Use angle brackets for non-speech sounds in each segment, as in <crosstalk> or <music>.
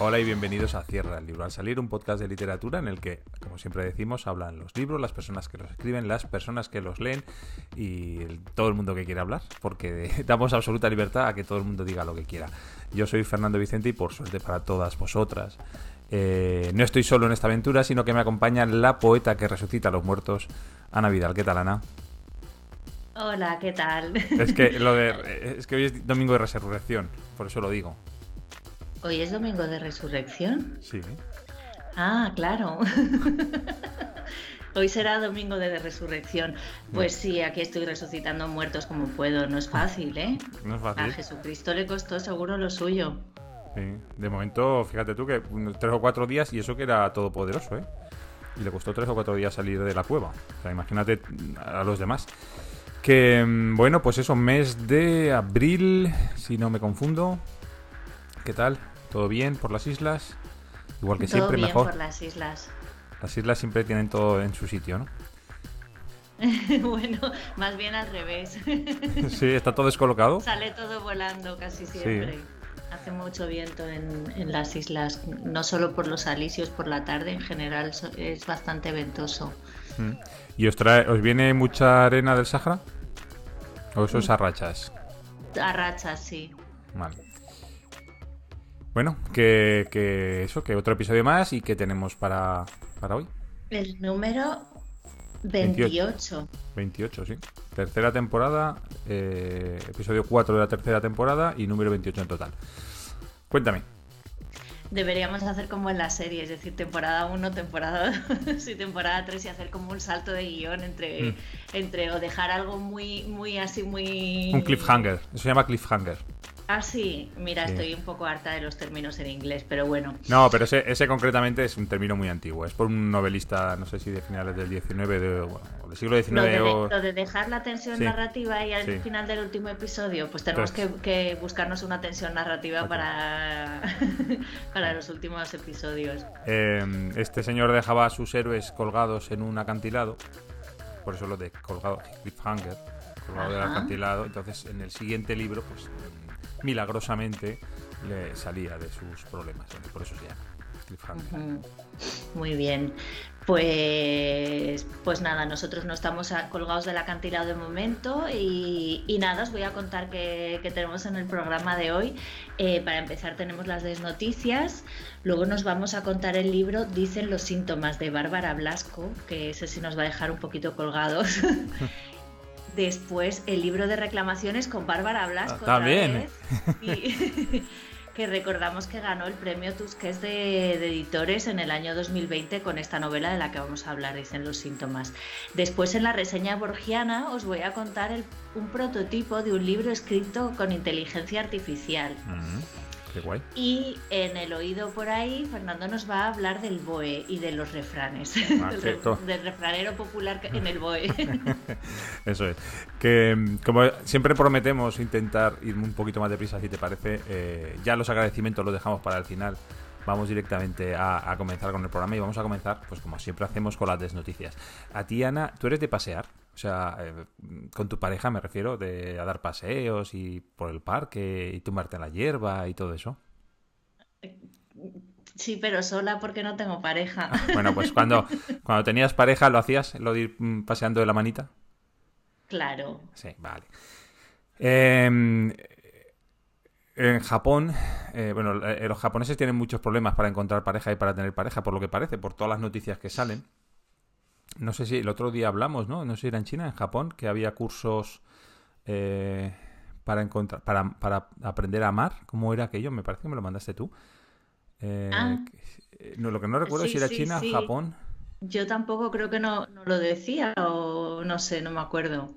Hola y bienvenidos a Cierra el Libro al Salir, un podcast de literatura en el que, como siempre decimos, hablan los libros, las personas que los escriben, las personas que los leen y el- todo el mundo que quiera hablar, porque <laughs> damos absoluta libertad a que todo el mundo diga lo que quiera. Yo soy Fernando Vicente y por suerte para todas vosotras, eh, no estoy solo en esta aventura, sino que me acompaña la poeta que resucita a los muertos, Ana Vidal. ¿Qué tal, Ana? Hola, ¿qué tal? Es que, lo de, <laughs> es que hoy es domingo de resurrección, por eso lo digo. ¿Hoy es domingo de resurrección? Sí. Ah, claro. <laughs> Hoy será domingo de resurrección. Pues sí, aquí estoy resucitando muertos como puedo. No es fácil, ¿eh? No es A fácil. Jesucristo le costó seguro lo suyo. Sí. De momento, fíjate tú que tres o cuatro días y eso que era todopoderoso, ¿eh? Y le costó tres o cuatro días salir de la cueva. O sea, imagínate a los demás. Que, mm, bueno, pues eso, mes de abril, si no me confundo. ¿Qué tal? ¿Todo bien por las islas? Igual que Todo siempre, bien mejor. por las islas. Las islas siempre tienen todo en su sitio, ¿no? <laughs> bueno, más bien al revés. <laughs> Sí, está todo descolocado. Sale todo volando casi siempre. Hace mucho viento en, en las islas, no solo por los alisios por la tarde, en general es bastante ventoso. Mm. ¿Y os, trae, os viene mucha arena del Sahara? ¿O eso es a rachas? A rachas, sí. Vale. Bueno, que, que eso, que otro episodio más y que tenemos para, para hoy. El número 28. 28. 28, sí. Tercera temporada, eh, episodio 4 de la tercera temporada y número 28 en total. Cuéntame. Deberíamos hacer como en la serie, es decir, temporada 1, temporada 2 y <laughs> temporada 3 y hacer como un salto de guion entre, Mm. entre o dejar algo muy, muy así, muy... Un cliffhanger. Eso se llama cliffhanger. Ah, sí, mira, Sí. estoy un poco harta de los términos en inglés, pero bueno. No, pero ese, ese concretamente es un término muy antiguo. Es por un novelista, no sé si de finales del 19 de, bueno, del siglo XIX Lo de, o... lo de dejar la tensión Sí. narrativa y al Sí. final del último episodio, pues tenemos que, que buscarnos una tensión narrativa Ok. para, <laughs> para los últimos episodios. Eh, este señor dejaba a sus héroes colgados en un acantilado. Por eso lo de colgado, cliffhanger, colgado del Ajá. acantilado. Entonces, en el siguiente libro, pues milagrosamente le salía de sus problemas. Por eso se llama cliffhanger. Muy bien. Pues, pues nada, nosotros no estamos colgados del acantilado de momento y, y nada, os voy a contar qué, qué tenemos en el programa de hoy. Eh, para empezar tenemos las desnoticias, luego nos vamos a contar el libro Dicen los síntomas de Bárbara Blasco, que ese sí nos va a dejar un poquito colgados. <laughs> Después el libro de reclamaciones con Bárbara Blasco. Ah, también. Y- <laughs> que recordamos que ganó el premio Tusquets de, de editores en el año 2020 con esta novela de la que vamos a hablar, dicen los síntomas. Después en la reseña borgiana os voy a contar el- un prototipo de un libro escrito con inteligencia artificial. Mm, qué guay. Y en el oído por ahí, Fernando nos va a hablar del BOE y de los refranes. Ah, <laughs> del, refranero popular en el BOE. <laughs> Eso es. Que como siempre prometemos intentar ir un poquito más deprisa, si te parece, eh, ya los agradecimientos los dejamos para el final. Vamos directamente a, a comenzar con el programa y vamos a comenzar, pues como siempre hacemos, con las desnoticias. A ti, Ana, ¿tú eres de pasear? O sea, eh, con tu pareja me refiero, de a dar paseos y por el parque y tumbarte en la hierba y todo eso. Sí, pero sola porque no tengo pareja. Bueno, pues cuando, <laughs> cuando tenías pareja, ¿lo hacías? ¿Lo de ir mm, paseando de la manita? Claro. Sí, vale. Em, en Japón, eh, bueno, eh, los japoneses tienen muchos problemas para encontrar pareja y para tener pareja, por lo que parece, por todas las noticias que salen. No sé si el otro día hablamos, ¿no? No sé si era en China, en Japón, que había cursos eh, para encontrar, para, para aprender a amar. ¿Cómo era aquello? Me parece que me lo mandaste tú. Eh, Ah. no, lo que no recuerdo es si era sí, China, sí. Japón. Yo tampoco creo que no, no lo decía o no sé, no me acuerdo.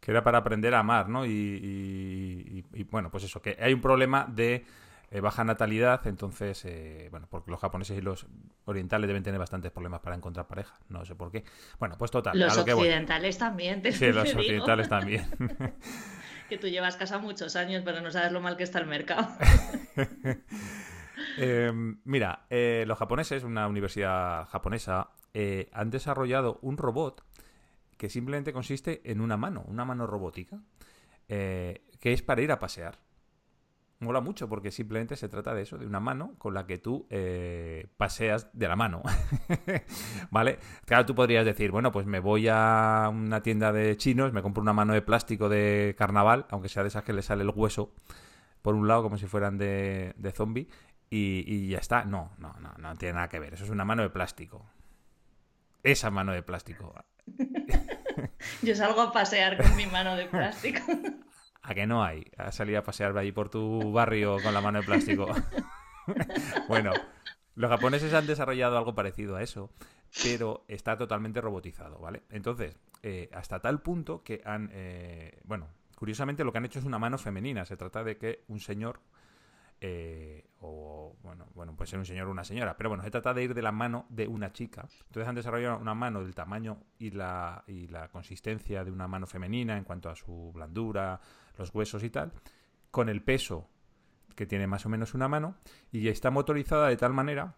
que era para aprender a amar, ¿no? Y, y- y- y, bueno, pues eso, que hay un problema de eh, baja natalidad, entonces, eh, bueno, porque los japoneses y los orientales deben tener bastantes problemas para encontrar pareja, no sé por qué. Bueno, pues total, Los a lo que occidentales también, te, Sí, los te <laughs> digo, occidentales también. <laughs> que tú llevas casa muchos años, pero no sabes lo mal que está el mercado. <laughs> Eh, mira, eh, los japoneses, una universidad japonesa, han desarrollado un robot que simplemente consiste en una mano, una mano robótica, que es para ir a pasear. Mola mucho porque simplemente se trata de eso, de una mano con la que tú eh, paseas de la mano. <laughs> ¿Vale? Claro, tú podrías decir, bueno, pues me voy a una tienda de chinos, me compro una mano de plástico de carnaval, aunque sea de esas que le sale el hueso por un lado como si fueran de, de zombie, y, y ya está. No, no, no, no tiene nada que ver. Eso es una mano de plástico. Esa mano de plástico. <laughs> Yo salgo a pasear con mi mano de plástico. <laughs> ¿A que no hay? A salir a pasear ahí por tu barrio con la mano de plástico. <laughs> bueno, los japoneses han desarrollado algo parecido a eso, pero está totalmente robotizado, ¿vale? Entonces, eh, hasta tal punto que han, eh, bueno, curiosamente lo que han hecho es una mano femenina. Se trata de que un señor eh, o bueno, bueno, puede ser un señor o una señora, pero bueno, se trata de ir de la mano de una chica. Entonces han desarrollado una mano del tamaño y la, y la consistencia de una mano femenina en cuanto a su blandura, los huesos y tal, con el peso que tiene más o menos una mano, y está motorizada de tal manera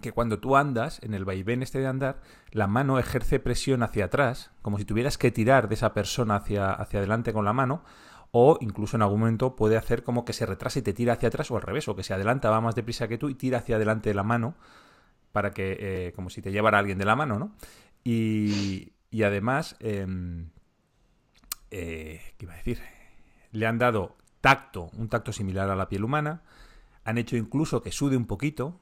que cuando tú andas, en el vaivén este de andar, la mano ejerce presión hacia atrás, como si tuvieras que tirar de esa persona hacia, hacia adelante con la mano, o incluso en algún momento puede hacer como que se retrasa y te tira hacia atrás o al revés, o que se adelanta, va más deprisa que tú y tira hacia adelante de la mano para que, eh, como si te llevara alguien de la mano, ¿no? Y, y además, em, eh, ¿qué iba a decir? Le han dado tacto, un tacto similar a la piel humana, han hecho incluso que sude un poquito,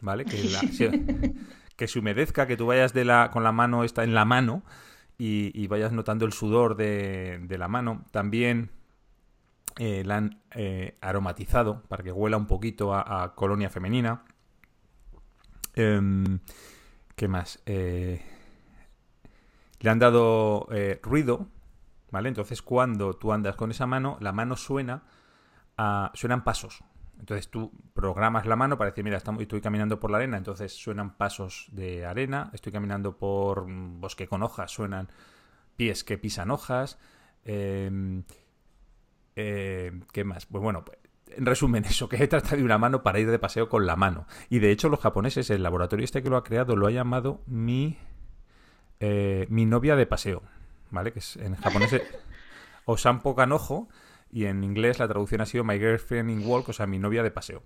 ¿vale? Que, <laughs> que se humedezca, que tú vayas de la, con la mano esta en la mano y, vayas notando el sudor de, la mano. También eh, la han eh, aromatizado para que huela un poquito a, colonia femenina. Em, ¿Qué más? Eh, le han dado ruido, ¿vale? Entonces cuando tú andas con esa mano, la mano suena a, suenan pasos. Entonces tú programas la mano para decir, mira, estoy caminando por la arena, entonces suenan pasos de arena, estoy caminando por bosque con hojas, suenan pies que pisan hojas. Em, em, ¿Qué más? Pues bueno, en resumen, <laughs> eso, que se trata de una mano para ir de paseo con la mano. Y de hecho, los japoneses, el laboratorio este que lo ha creado, lo ha llamado mi, eh, mi novia de paseo. ¿Vale? Que es en japonés <laughs> Osampo Kanojo y en inglés la traducción ha sido My Girlfriend in Walk, o sea, mi novia de paseo.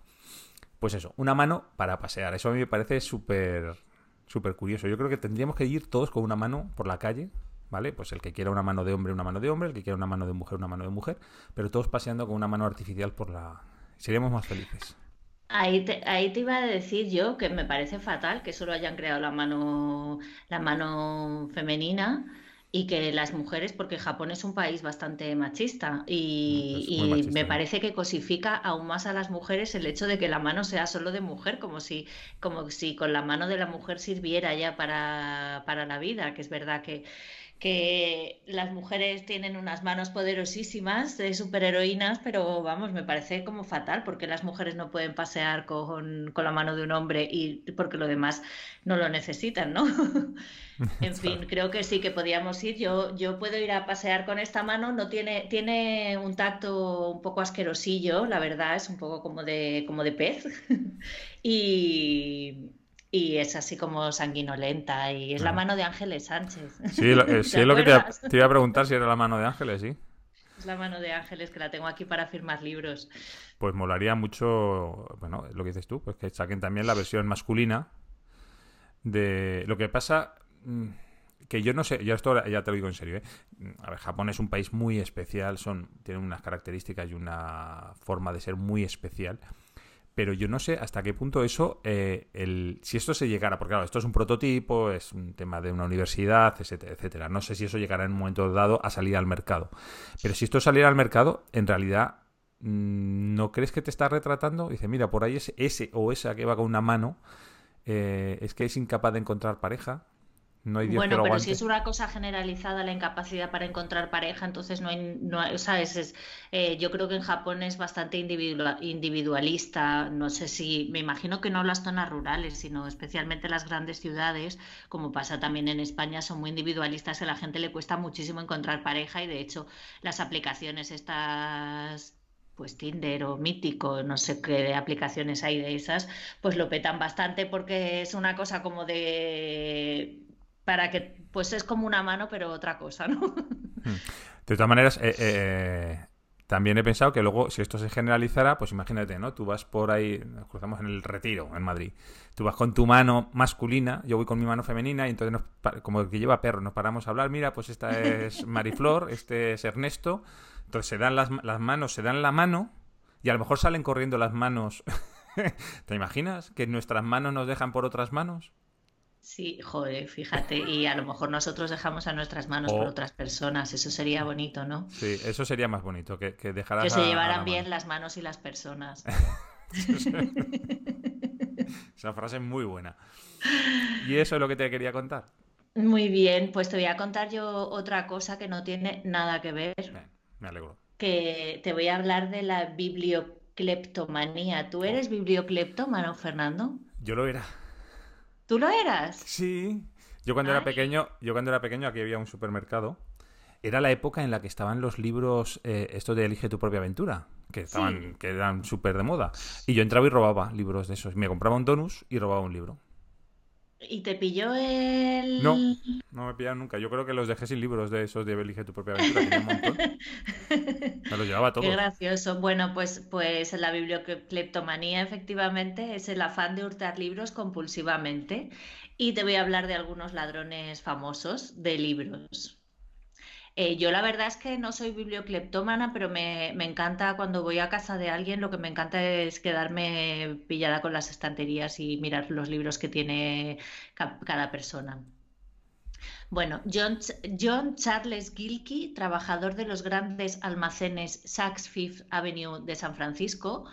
Pues eso, una mano para pasear. Eso a mí me parece súper súper curioso. Yo creo que tendríamos que ir todos con una mano por la calle, ¿vale? Pues el que quiera una mano de hombre, una mano de hombre, el que quiera una mano de mujer, una mano de mujer, pero todos paseando con una mano artificial por la... Seríamos más felices. Ahí te, ahí te iba a decir yo que me parece fatal que solo hayan creado la mano, la mano femenina y que las mujeres, porque Japón es un país bastante machista y, me parece que cosifica aún más a las mujeres el hecho de que la mano sea solo de mujer, como si, como si con la mano de la mujer sirviera ya para, para la vida, que es verdad que que las mujeres tienen unas manos poderosísimas de superheroínas, pero vamos, me parece como fatal porque las mujeres no pueden pasear con, la mano de un hombre y porque lo demás no lo necesitan, ¿no? <laughs> en fin, creo que sí que podíamos ir. Yo, yo puedo ir a pasear con esta mano, no tiene, tiene un tacto un poco asquerosillo, la verdad, es un poco como de, como de pez. <laughs> y y es así como sanguinolenta y es la mano de Ángeles Sánchez. Sí, eh, <laughs> sí es lo que te, iba a preguntar si era la mano de Ángeles, sí. Es la mano de Ángeles que la tengo aquí para firmar libros. Pues molaría mucho, bueno, lo que dices tú, pues que saquen también la versión masculina de lo que pasa mm, que yo no sé, yo esto ya te lo digo en serio, ¿eh? A ver, Japón es un país muy especial, son tienen unas características y una forma de ser muy especial pero yo no sé hasta qué punto eso, eh, el, si esto se llegara, porque claro, esto es un prototipo, es un tema de una universidad, etcétera, etcétera. No sé si eso llegará en un momento dado a salir al mercado. Pero si esto saliera al mercado, en realidad, mm, ¿no crees que te está retratando? Dice, mira, por ahí es ese o esa que va con una mano, eh, es que es incapaz de encontrar pareja, bueno, pero si es una cosa generalizada la incapacidad para encontrar pareja, entonces no hay, no o sea, es, eh, yo creo que en Japón es bastante individualista. No sé si, me imagino que no las zonas rurales, sino especialmente las grandes ciudades, como pasa también en España, son muy individualistas. A la gente le cuesta muchísimo encontrar pareja y de hecho las aplicaciones estas pues Tinder o Mítico, no sé qué aplicaciones hay de esas, pues lo petan bastante porque es una cosa como de para que pues es como una mano pero otra cosa, ¿no? Hmm. De todas maneras, eh, eh, también he pensado que luego, si esto se generalizara, pues imagínate, ¿no? Tú vas por ahí, nos cruzamos en el retiro, en Madrid. Tú vas con tu mano masculina, yo voy con mi mano femenina, y entonces, nos, como que lleva perro, nos paramos a hablar. Mira, pues esta es <laughs> Mariflor, este es Ernesto. Entonces se dan las, las manos, se dan la mano, y a lo mejor salen corriendo las manos. <laughs> ¿Te imaginas? Que nuestras manos nos dejan por otras manos. Sí, joder, fíjate, y a lo mejor nosotros dejamos a nuestras manos por otras personas, eso sería bonito, ¿no? Sí, eso sería más bonito, que, que Que se llevaran bien las manos y las personas. <laughs> Esa frase es muy buena. ¿Y eso es lo que te quería contar? Muy bien, pues te voy a contar yo otra cosa que no tiene nada que ver. me alegro. Que te voy a hablar de la bibliocleptomanía. ¿Tú eres bibliocleptómano, Fernando? Yo lo era. ¿Tú lo eras? Sí. Yo cuando era pequeño, yo cuando era pequeño aquí había un supermercado. Era la época en la que estaban los libros, eh, estos de Elige tu propia aventura, que estaban, que eran súper de moda. Y yo entraba y robaba libros de esos. Me compraba un donus y robaba un libro. ¿Y te pilló el...? No, no me pillaron nunca. Yo creo que los dejé sin libros de esos de Elige tu propia aventura. Tenía un montón. <laughs> Me los llevaba todos. Qué gracioso. Bueno, pues, pues la bibliocleptomanía efectivamente es el afán de hurtar libros compulsivamente. Y te voy a hablar de algunos ladrones famosos de libros. Eh, yo la verdad es que no soy bibliocleptómana, pero me, encanta cuando voy a casa de alguien, lo que me encanta es quedarme pillada con las estanterías y mirar los libros que tiene cada persona. Bueno, John, John, Charles Gilkey, trabajador de los grandes almacenes Saks Fifth Avenue de San Francisco,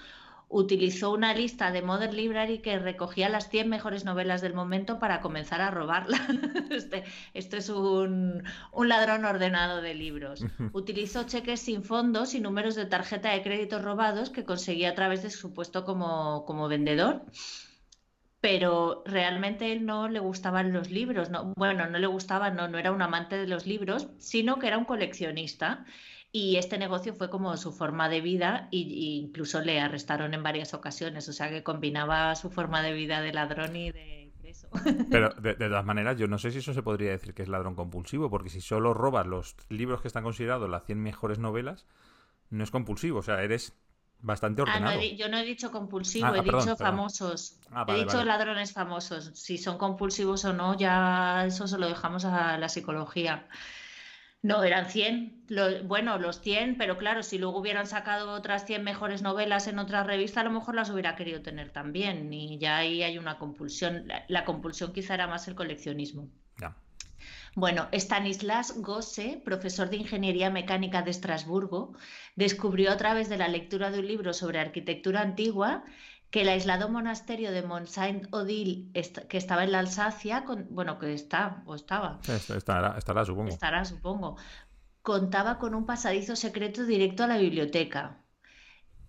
utilizó una lista de Modern Library que recogía las 100 mejores novelas del momento para comenzar a robarlas. <laughs> Este, esto es un, ladrón ordenado de libros. Utilizó cheques sin fondos y números de tarjeta de crédito robados que conseguía a través de su puesto como, como vendedor pero realmente él no le gustaban los libros, no, bueno, no le gustaba, no, no era un amante de los libros, sino que era un coleccionista y este negocio fue como su forma de vida e incluso le arrestaron en varias ocasiones, o sea que combinaba su forma de vida de ladrón y de preso. <laughs> Pero de, todas maneras, yo no sé si eso se podría decir que es ladrón compulsivo, porque si solo robas los libros que están considerados las 100 mejores novelas, no es compulsivo, o sea, eres bastante ordenado. Ah, no, yo no he dicho compulsivo, ah, he dicho famosos. Ah, he dicho ladrones famosos. Si son compulsivos o no, ya eso se lo dejamos a la psicología. No, eran 100. bueno, los 100, pero claro, si luego hubieran sacado otras 100 mejores novelas en otra revista, a lo mejor las hubiera querido tener también. Y ya ahí hay una compulsión. La, compulsión quizá era más el coleccionismo. Bueno, Stanislas Gosse, profesor de Ingeniería Mecánica de Estrasburgo, descubrió a través de la lectura de un libro sobre arquitectura antigua que el aislado monasterio de Mont Saint-Odile, que estaba en la Alsacia, bueno, que está, o estaba. Estará, estará, supongo. Estará, supongo. Contaba con un pasadizo secreto directo a la biblioteca.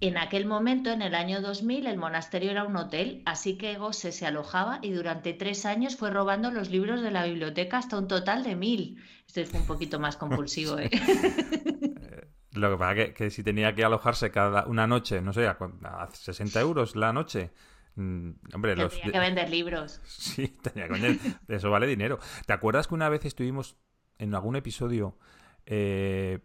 En aquel momento, en el año 2000, el monasterio era un hotel, así que Gosse se alojaba y durante tres años fue robando los libros de la biblioteca hasta un total de mil. Esto fue un poquito más compulsivo. <laughs> ¿eh? Lo que pasa es que, si tenía que alojarse cada una noche, no sé, a, 60 euros la noche, mm, hombre, los... Tenía que vender libros. <laughs> Sí, tenía que vender. Eso vale dinero. ¿Te acuerdas que una vez estuvimos en algún episodio eh,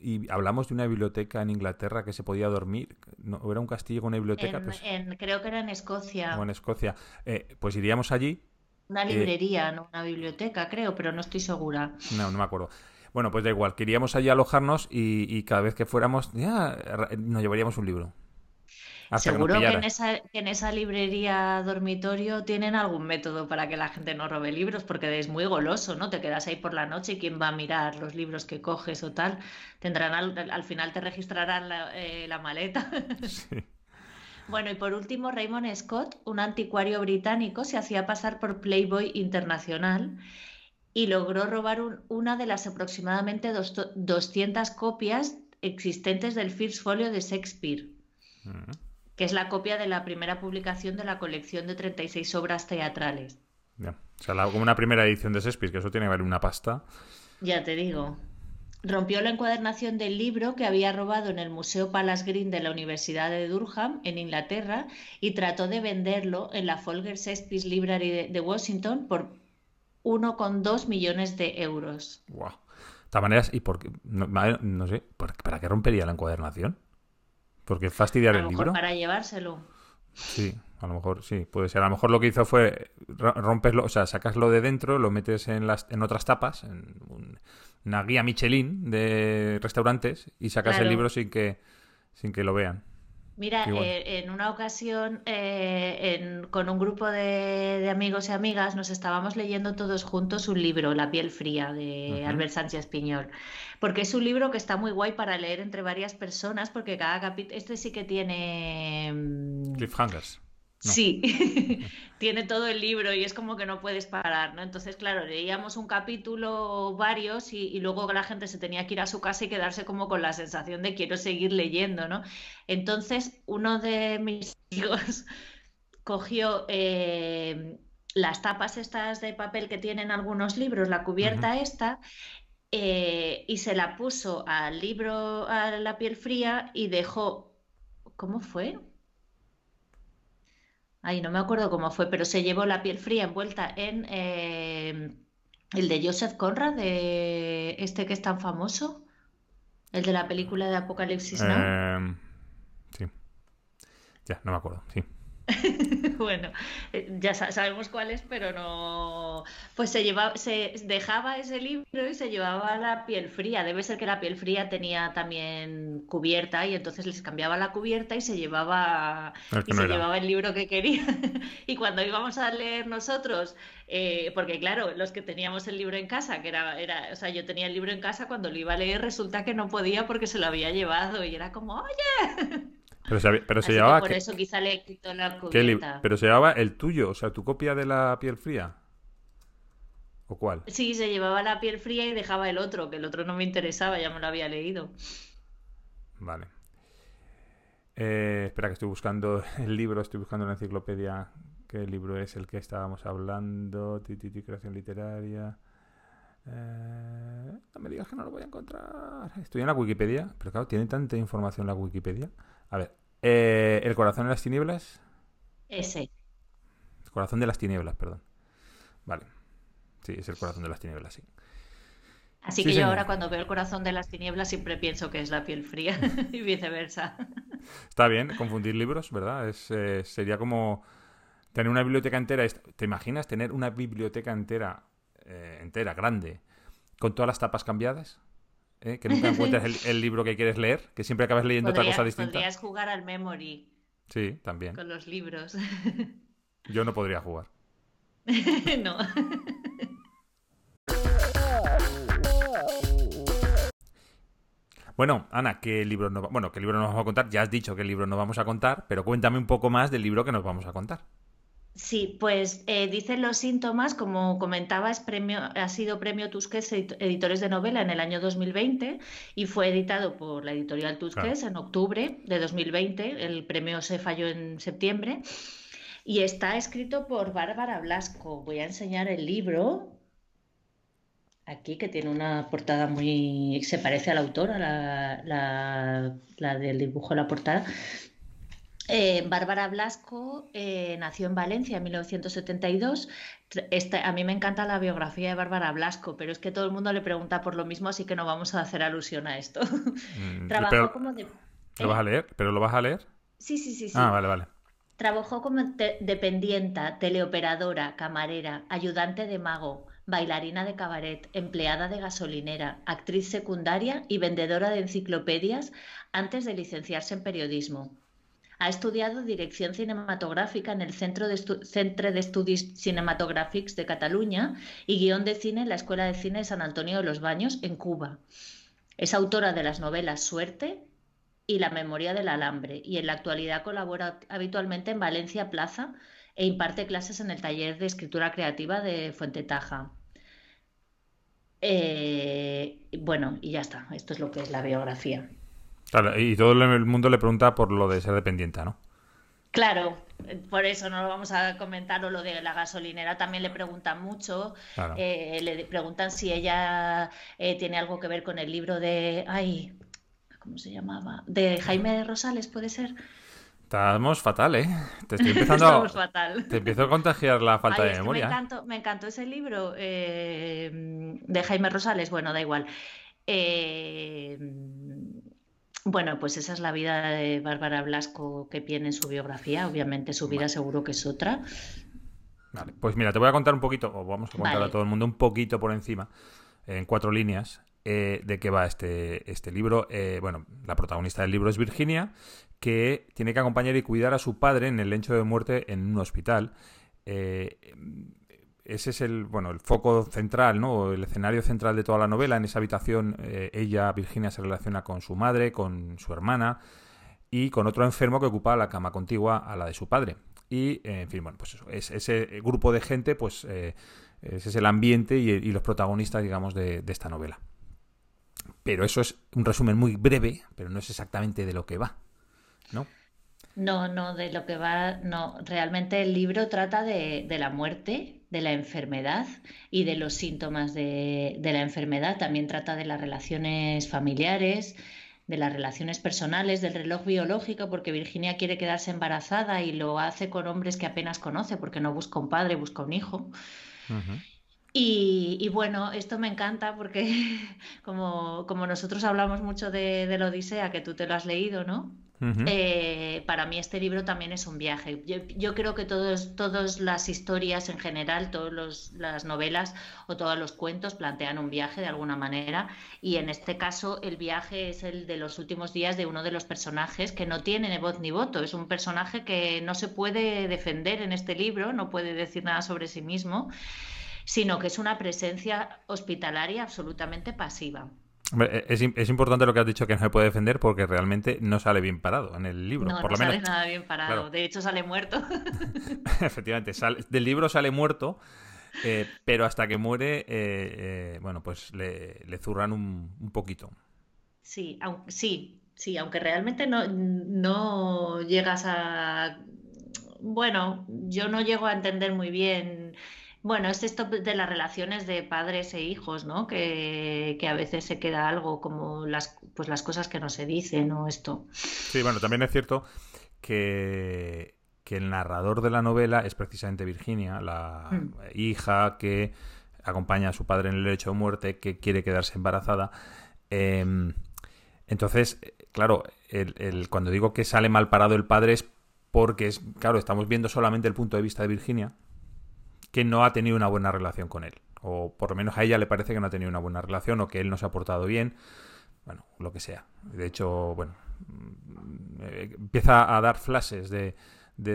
y hablamos de una biblioteca en Inglaterra que se podía dormir? ¿No? ¿Era un castillo con una biblioteca? Pues creo que era en Escocia. O en Escocia. Eh, pues iríamos allí. Una eh, librería, no una biblioteca, creo, pero no estoy segura. No, no me acuerdo. Bueno, pues da igual, queríamos allí alojarnos y, cada vez que fuéramos, ya nos llevaríamos un libro. Seguro que, en esa, en esa librería dormitorio tienen algún método para que la gente no robe libros, porque es muy goloso, ¿no? Te quedas ahí por la noche y quién va a mirar los libros que coges o tal. Tendrán al, final te registrarán la, eh, la maleta. <laughs> <laughs> Sí. Bueno, y por último, Raymond Scott, un anticuario británico, se hacía pasar por Playboy Internacional y logró robar una de las aproximadamente 200 copias existentes del First Folio de Shakespeare, que es la copia de la primera publicación de la colección de 36 obras teatrales. O sea, como una primera edición de Shakespeare, que eso tiene que valer una pasta. Ya te digo. Rompió la encuadernación del libro que había robado en el Museo Palace Green de la Universidad de Durham, en Inglaterra, y trató de venderlo en la Folger Shakespeare Library de Washington por 1,2 millones de euros. Wow. todas maneras, ¿y por qué? No, sé, ¿para qué rompería la encuadernación? ¿Porque fastidiar el libro? Para llevárselo. Sí, a lo mejor sí, puede ser. A lo mejor lo que hizo fue romperlo, o sea, sacaslo de dentro, lo metes en, las, en otras tapas, en una guía Michelin de restaurantes y sacas el libro sin que, sin que lo vean. Mira, eh, en una ocasión eh, con un grupo de, amigos y amigas nos estábamos leyendo todos juntos un libro, La piel fría, de Albert Sánchez Piñol, porque es un libro que está muy guay para leer entre varias personas, porque cada capítulo, este sí que tiene... Mm, Sí, <laughs> tiene todo el libro y es como que no puedes parar, ¿no? Entonces, claro, leíamos un capítulo, varios, y, luego la gente se tenía que ir a su casa y quedarse como con la sensación de quiero seguir leyendo, ¿no? Entonces, uno de mis <laughs> hijos cogió eh, las tapas estas de papel que tienen algunos libros, la cubierta esta, eh, y se la puso al libro, a la piel fría, y dejó, ¿cómo fue? Ay, no me acuerdo cómo fue, pero se llevó la piel fría envuelta en eh, el de Joseph Conrad, de este que es tan famoso, el de la película de Apocalipsis ¿no? Em, sí. Ya, no me acuerdo, sí. <laughs> bueno, eh, ya sabemos cuál es, pero no. Pues se llevaba, se dejaba ese libro y se llevaba la piel fría. Debe ser que la piel fría tenía también cubierta y entonces les cambiaba la cubierta y se llevaba y se llevaba el libro que quería. <laughs> y cuando íbamos a leer nosotros, eh, porque claro, los que teníamos el libro en casa, que era, era, o sea, yo tenía el libro en casa cuando lo iba a leer, resulta que no podía porque se lo había llevado y era como, oye. Pero se, pero se llevaba. por eso quizá le quitó la cubierta. Pero se llevaba el tuyo, o sea, tu copia de la piel fría. ¿O cuál? Sí, se llevaba la piel fría y dejaba el otro, que el otro no me interesaba, ya me lo había leído. Vale. Eh, espera, que estoy buscando <laughs> el libro, estoy buscando la enciclopedia. ¿Qué libro es el que estábamos hablando? Titi, creación literaria. Eh, no me digas que no lo voy a encontrar. Estoy en la Wikipedia, pero claro, tiene tanta información la Wikipedia. A ver, eh, ¿El corazón de las tinieblas? Ese. El corazón de las tinieblas, perdón. Vale. Sí, es el corazón de las tinieblas, sí. Así que yo ahora cuando veo el corazón de las tinieblas siempre pienso que es la piel fría <laughs> y viceversa. Está bien confundir libros, ¿verdad? Es, eh, sería como tener una biblioteca entera. ¿Te imaginas tener una biblioteca entera, eh, entera, grande, con todas las tapas cambiadas? ¿Eh? que nunca encuentres el, libro que quieres leer, que siempre acabas leyendo otra cosa distinta. Podrías jugar al memory. Sí, también. Con los libros. Yo no podría jugar. <laughs> no. Bueno, Ana, ¿qué libro, nos, bueno, ¿qué libro nos vamos a contar? Ya has dicho qué libro nos vamos a contar, pero cuéntame un poco más del libro que nos vamos a contar. Sí, pues eh, dicen los síntomas, como comentaba, premio, ha sido premio Tusquets Editores de Novela en el año 2020 y fue editado por la editorial Tusquets en octubre de 2020. El premio se falló en septiembre y está escrito por Bárbara Blasco. Voy a enseñar el libro aquí, que tiene una portada muy. se parece a la autora, la, la, la del dibujo de la portada. Eh, Bárbara Blasco eh, nació en Valencia en 1972. a mí me encanta la biografía de Bárbara Blasco, pero es que todo el mundo le pregunta por lo mismo, así que no vamos a hacer alusión a esto. <laughs> Mm, Trabajó como ¿Lo vas a leer? ¿Pero lo vas a leer? Sí, sí, sí. sí. Ah, vale, vale. Trabajó como dependienta, teleoperadora, camarera, ayudante de mago, bailarina de cabaret, empleada de gasolinera, actriz secundaria y vendedora de enciclopedias antes de licenciarse en periodismo. Ha estudiado dirección cinematográfica en el Centro de, Centre de Estudis Cinematográfics de Cataluña y guion de cine en la Escuela de Cine de San Antonio de los Baños, en Cuba. Es autora de las novelas Suerte y La memoria del alambre y en la actualidad colabora habitualmente en Valencia Plaza e imparte clases en el taller de escritura creativa de Fuente Taja. Eh, bueno, y ya está, esto es lo que es la biografía y todo el mundo le pregunta por lo de ser dependiente, ¿no? Claro, por eso no lo vamos a comentar, o lo de la gasolinera también le preguntan mucho, eh, le preguntan si ella eh, tiene algo que ver con el libro de, ay, ¿cómo se llamaba? De Jaime Rosales, ¿puede ser? Estamos fatal, ¿eh? Te estoy <laughs> empezando Estamos fatal. Te empiezo a contagiar la falta de memoria. me, encantó, me encantó ese libro eh, de Jaime Rosales, bueno, da igual. Eh, bueno, pues esa es la vida de Bárbara Blasco que tiene en su biografía. Obviamente su vida seguro que es otra. Vale, pues mira, te voy a contar un poquito, o vamos a contar a todo el mundo un poquito por encima, en cuatro líneas, eh, de qué va este, este libro. Eh, bueno, la protagonista del libro es Virginia, que tiene que acompañar y cuidar a su padre en el lecho de muerte en un hospital. Eh, ese es el, bueno, el foco central, ¿no? El escenario central de toda la novela. En esa habitación, ella, Virginia, se relaciona con su madre, con su hermana y con otro enfermo que ocupa la cama contigua a la de su padre. Y, en fin, bueno, pues eso, es, ese grupo de gente, pues ese es el ambiente y, los protagonistas, digamos, de esta novela. Pero eso es un resumen muy breve, pero no es exactamente de lo que va, ¿no? No, no, de lo que va, no. Realmente el libro trata de, la muerte, de la enfermedad y de los síntomas de, la enfermedad. También trata de las relaciones familiares, de las relaciones personales, del reloj biológico, porque Virginia quiere quedarse embarazada y lo hace con hombres que apenas conoce, porque no busca un padre, busca un hijo. Y, bueno, esto me encanta porque <laughs> como, como nosotros hablamos mucho de, de, la Odisea, que tú te lo has leído, ¿no? Eh, para mí este libro también es un viaje. Yo, creo que todas las historias en general, todas las novelas o todos los cuentos plantean un viaje de alguna manera y en este caso el viaje es el de los últimos días de uno de los personajes que no tiene ni voz ni voto. Es un personaje que no se puede defender en este libro, no puede decir nada sobre sí mismo sino que es una presencia hospitalaria absolutamente pasiva. E, es, importante lo que has dicho que no se puede defender porque realmente no sale bien parado en el libro. No, por no sale nada bien parado. De hecho, sale muerto. <laughs> Efectivamente, del libro sale muerto, eh, pero hasta que muere, eh, eh, bueno, pues le, zurran un, poquito. Sí, sí, sí, aunque realmente no, no llegas a... Bueno, yo no llego a entender muy bien bueno, es esto de las relaciones de padres e hijos, ¿no? Que, a veces se queda algo como las, pues las cosas que no se dicen o esto. Sí, bueno, también es cierto que, el narrador de la novela es precisamente Virginia, la mm. hija que acompaña a su padre en el lecho de muerte, que quiere quedarse embarazada. Em, entonces, claro, el, cuando digo que sale mal parado el padre es porque, es, claro, estamos viendo solamente el punto de vista de Virginia, que no ha tenido una buena relación con él. O por lo menos a ella le parece que no ha tenido una buena relación o que él no se ha portado bien. Bueno, lo que sea. De hecho, bueno, mm, eh, empieza a dar flashes de,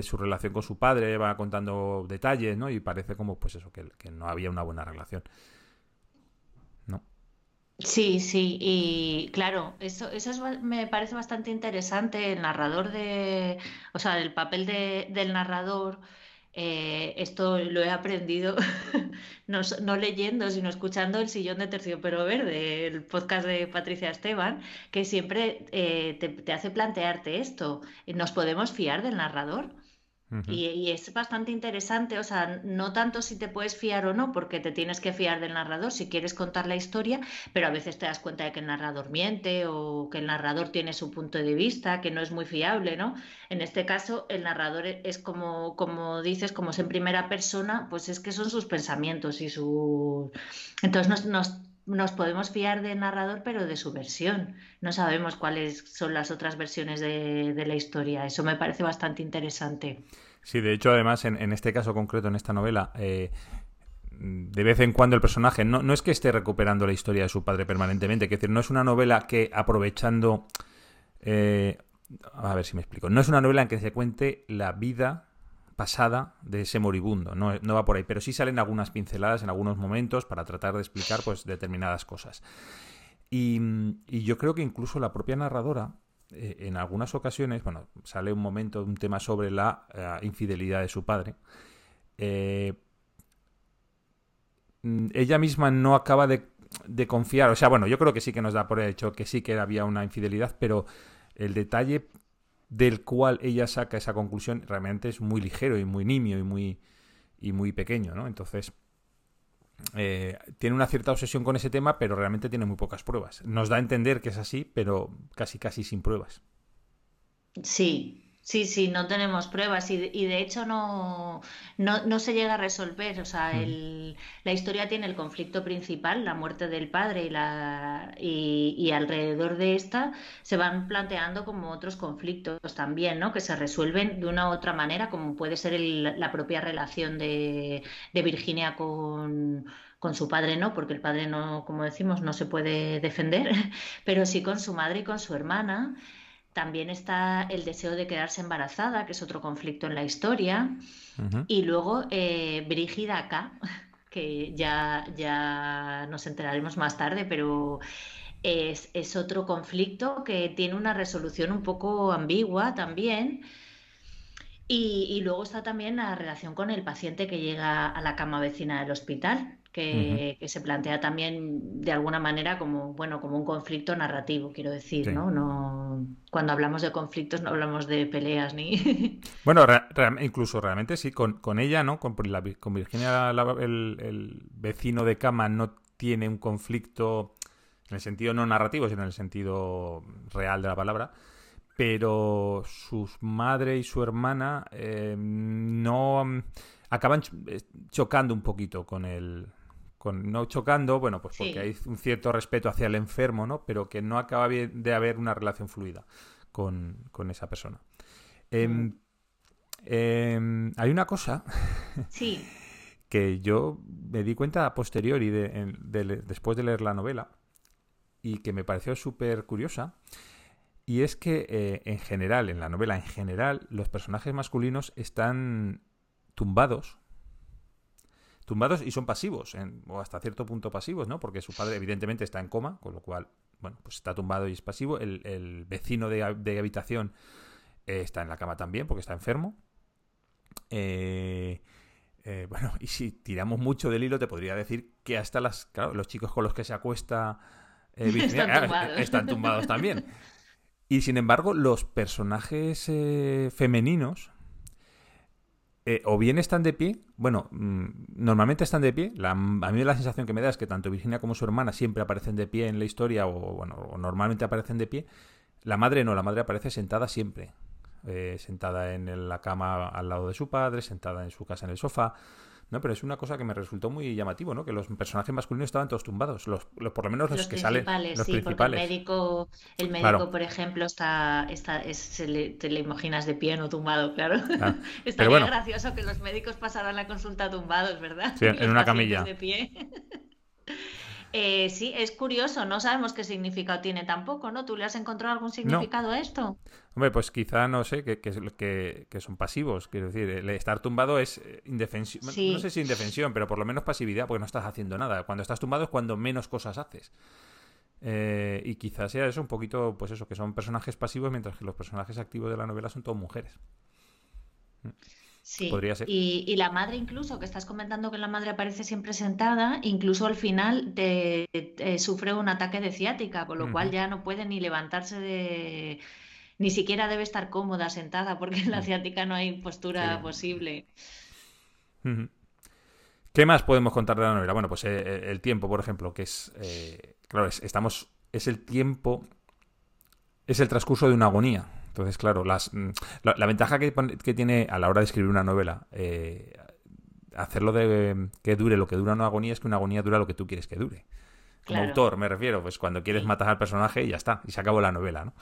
su relación con su padre, va contando detalles, ¿no? Y parece como, pues eso, que, no había una buena relación. ¿No? Sí, sí, y claro, eso, eso me parece bastante interesante, el narrador de, o sea, el papel del narrador eh, esto lo he aprendido <laughs> no, leyendo, sino escuchando El sillón de terciopelo verde, el podcast de Patricia Esteban, que siempre eh, te, hace plantearte esto. ¿Nos podemos fiar del narrador? Y, es bastante interesante, o sea, no tanto si te puedes fiar o no, porque te tienes que fiar del narrador si quieres contar la historia, pero a veces te das cuenta de que el narrador miente o que el narrador tiene su punto de vista, que no es muy fiable, ¿no? En este caso, el narrador es como, como dices, como es en primera persona, pues es que son sus pensamientos y su... Entonces nos, nos podemos fiar del narrador, pero de su versión. No sabemos cuáles son las otras versiones de, la historia. Eso me parece bastante interesante. Sí, de hecho, además, en, este caso concreto, en esta novela, eh, de vez en cuando el personaje no, no, es que esté recuperando la historia de su padre permanentemente, es decir, no es una novela que aprovechando... Eh, a ver si me explico. No es una novela en que se cuente la vida pasada de ese moribundo, no, va por ahí, pero sí salen algunas pinceladas en algunos momentos para tratar de explicar pues determinadas cosas. Y, yo creo que incluso la propia narradora, eh, en algunas ocasiones, bueno, sale un momento, un tema sobre la eh, infidelidad de su padre. Eh, ella misma no acaba de, de, confiar, o sea, bueno, yo creo que sí que nos da por hecho que sí que había una infidelidad, pero el detalle del cual ella saca esa conclusión realmente es muy ligero y muy nimio y muy, y muy pequeño, ¿no? Entonces, eh, tiene una cierta obsesión con ese tema, pero realmente tiene muy pocas pruebas. Nos da a entender que es así, pero casi casi sin pruebas. Sí, Sí, sí, no tenemos pruebas y, de hecho no, no, se llega a resolver. O sea, el, la historia tiene el conflicto principal, la muerte del padre y, la, y, alrededor de esta se van planteando como otros conflictos también, ¿no? Que se resuelven de una u otra manera, como puede ser la propia relación de, de Virginia con, con su padre no, porque el padre no, como decimos, no se puede defender, <laughs> pero sí con su madre y con su hermana. También está el deseo de quedarse embarazada, que es otro conflicto en la historia. Y luego eh, Brígida acá, que ya, ya nos enteraremos más tarde, pero es, es, otro conflicto que tiene una resolución un poco ambigua también. Y, y, luego está también la relación con el paciente que llega a la cama vecina del hospital, que, se plantea también de alguna manera como bueno como un conflicto narrativo quiero decir ¿no? no cuando hablamos de conflictos no hablamos de peleas ni <laughs> bueno incluso realmente sí con, con, ella no con, con Virginia el, el, vecino de cama no tiene un conflicto en el sentido no narrativo sino en el sentido real de la palabra pero sus madre y su hermana eh, no acaban eh, chocando un poquito con el con no chocando, bueno, pues porque hay un cierto respeto hacia el enfermo, ¿no? Pero que no acaba de haber una relación fluida con, esa persona. Em, mm. em, hay una cosa <laughs> sí. que yo me di cuenta a posteriori de, después de leer la novela y que me pareció súper curiosa. Y es que eh, en general, en la novela en general, los personajes masculinos están tumbados tumbados y son pasivos, o hasta cierto punto pasivos, ¿no? Porque su padre evidentemente está en coma, con lo cual, bueno, pues está tumbado y es pasivo. El, vecino de, habitación eh, está en la cama también, porque está enfermo. Eh, eh, bueno, <laughs> y si tiramos mucho del hilo, te podría decir que hasta las, claro, los chicos con los que se acuesta <laughs> están, tumbados. también. Y sin embargo, los personajes femeninos eh, o bien están de pie, bueno, mm, normalmente están de pie, a mí la sensación que me da es que tanto Virginia como su hermana siempre aparecen de pie en la historia, o bueno, o normalmente aparecen de pie, la madre no, la madre aparece sentada siempre, eh, sentada en la cama al lado de su padre, sentada en su casa en el sofá, no, pero es una cosa que me resultó muy llamativo, ¿no? Que los personajes masculinos estaban todos tumbados, los, por lo menos los, que salen. Los sí, principales. El médico, el médico por ejemplo, está, está te le imaginas de pie, no tumbado, claro. Ah, <laughs> Estaría gracioso que los médicos pasaran la consulta tumbados, ¿verdad? Sí, <laughs> en una camilla. De pie. Eh, sí, es curioso, no sabemos qué significado tiene tampoco, ¿no? ¿Tú le has encontrado algún significado a esto? Hombre, pues quizá, no sé, que, que, que, son pasivos, quiero decir, el estar tumbado es eh, indefensión, no sé si indefensión, pero por lo menos pasividad, porque no estás haciendo nada. Cuando estás tumbado es cuando menos cosas haces. Eh, y quizás sea eso un poquito, pues eso, que son personajes pasivos, mientras que los personajes activos de la novela son todas mujeres. Mm. Sí. Y, la madre incluso, que estás comentando que la madre aparece siempre sentada, incluso al final te, sufre un ataque de ciática, con lo cual ya no puede ni levantarse de... Ni siquiera debe estar cómoda sentada, porque en la mm. ciática no hay postura posible. ¿Qué más podemos contar de la novela? Bueno, pues eh, eh, el tiempo, por ejemplo, que es... Eh, claro, estamos... Es el tiempo... Es el transcurso de una agonía. Entonces, claro, las, mm, la, ventaja que, tiene a la hora de escribir una novela, eh, hacerlo de que dure lo que dura una agonía es que una agonía dura lo que tú quieres que dure. Como autor, me refiero, pues cuando quieres matar al personaje y ya está, y se acabó la novela, ¿no?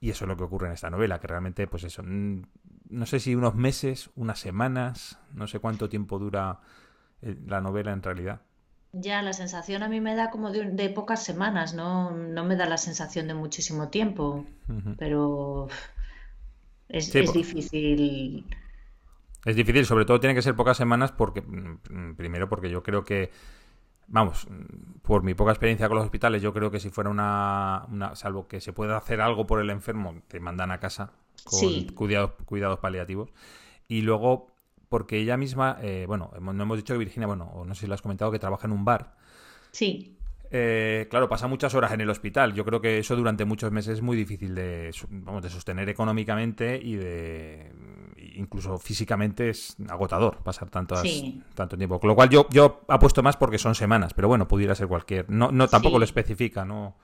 Y eso es lo que ocurre en esta novela, que realmente, pues eso, mm, no sé si unos meses, unas semanas, no sé cuánto tiempo dura eh, la novela en realidad. Ya, la sensación a mí me da como de, pocas semanas, ¿no? No me da la sensación de muchísimo tiempo, pero es, difícil. Es difícil, sobre todo tiene que ser pocas semanas porque, mm, primero porque yo creo que, vamos, por mi poca experiencia con los hospitales, yo creo que si fuera una, salvo que se pueda hacer algo por el enfermo, te mandan a casa con cuidados, cuidados paliativos. Y luego porque ella misma, eh, bueno, no hemos dicho que Virginia, bueno, o no sé si lo has comentado, que trabaja en un bar. Sí. Eh, claro, pasa muchas horas en el hospital. Yo creo que eso durante muchos meses es muy difícil de, vamos, de sostener económicamente y de incluso físicamente es agotador pasar tanto, tanto tiempo. Con lo cual yo, yo apuesto más porque son semanas, pero bueno, pudiera ser cualquier. No, no tampoco lo especifica, no,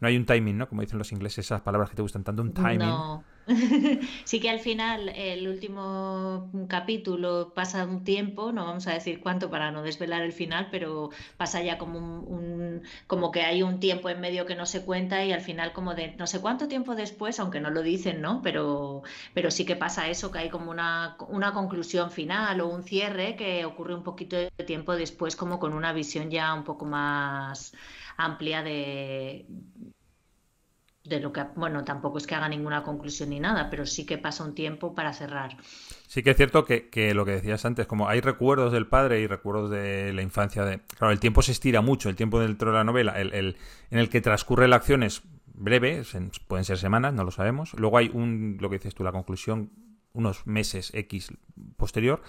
no hay un timing, ¿no? Como dicen los ingleses, esas palabras que te gustan tanto, un timing. No. <laughs> sí que al final el último capítulo pasa un tiempo, no vamos a decir cuánto para no desvelar el final, pero pasa ya como un, como que hay un tiempo en medio que no se cuenta y al final como de no sé cuánto tiempo después, aunque no lo dicen, ¿no? Pero, pero sí que pasa eso, que hay como una, una conclusión final o un cierre que ocurre un poquito de tiempo después, como con una visión ya un poco más amplia de, de lo que, bueno, tampoco es que haga ninguna conclusión ni nada, pero sí que pasa un tiempo para cerrar. Sí que es cierto que, lo que decías antes, como hay recuerdos del padre y recuerdos de la infancia de... Claro, el tiempo se estira mucho, el tiempo dentro de la novela, el, el, en el que transcurre la acción es breve, pueden ser semanas, no lo sabemos. Luego hay un, lo que dices tú, la conclusión, unos meses X posterior,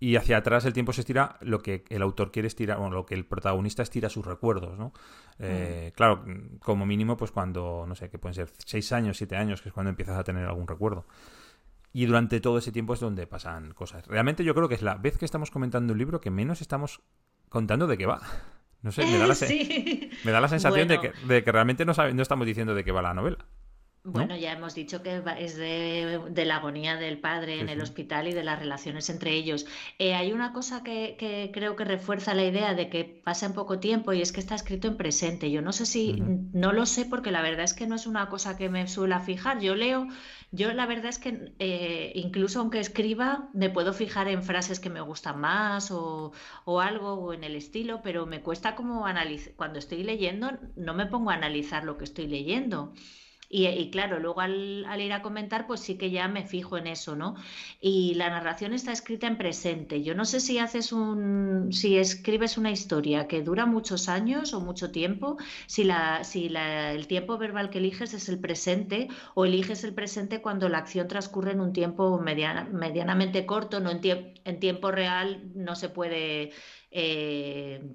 y hacia atrás el tiempo se estira lo que el autor quiere estirar, o lo que el protagonista estira sus recuerdos, ¿no? Eh, mm. Claro, como mínimo, pues cuando, no sé, que pueden ser seis años, siete años, que es cuando empiezas a tener algún recuerdo. Y durante todo ese tiempo es donde pasan cosas. Realmente yo creo que es la vez que estamos comentando un libro que menos estamos contando de qué va. No sé, me da la, <laughs> me da la sensación de, que, de, que, realmente no, no estamos diciendo de qué va la novela. Bueno, ya hemos dicho que es de, la agonía del padre en el hospital y de las relaciones entre ellos. Eh, hay una cosa que, creo que refuerza la idea de que pasa en poco tiempo y es que está escrito en presente. Yo no sé si, no lo sé porque la verdad es que no es una cosa que me suele fijar. Yo leo, yo la verdad es que eh, incluso aunque escriba, me puedo fijar en frases que me gustan más o, o algo o en el estilo, pero me cuesta como analizar, cuando estoy leyendo, no me pongo a analizar lo que estoy leyendo. Y, claro, luego al, ir a comentar, pues sí que ya me fijo en eso, ¿no? Y la narración está escrita en presente. Yo no sé si haces un, si escribes una historia que dura muchos años o mucho tiempo, si la, si la, el tiempo verbal que eliges es el presente o eliges el presente cuando la acción transcurre en un tiempo medianamente corto, no en, en tiempo real no se puede eh,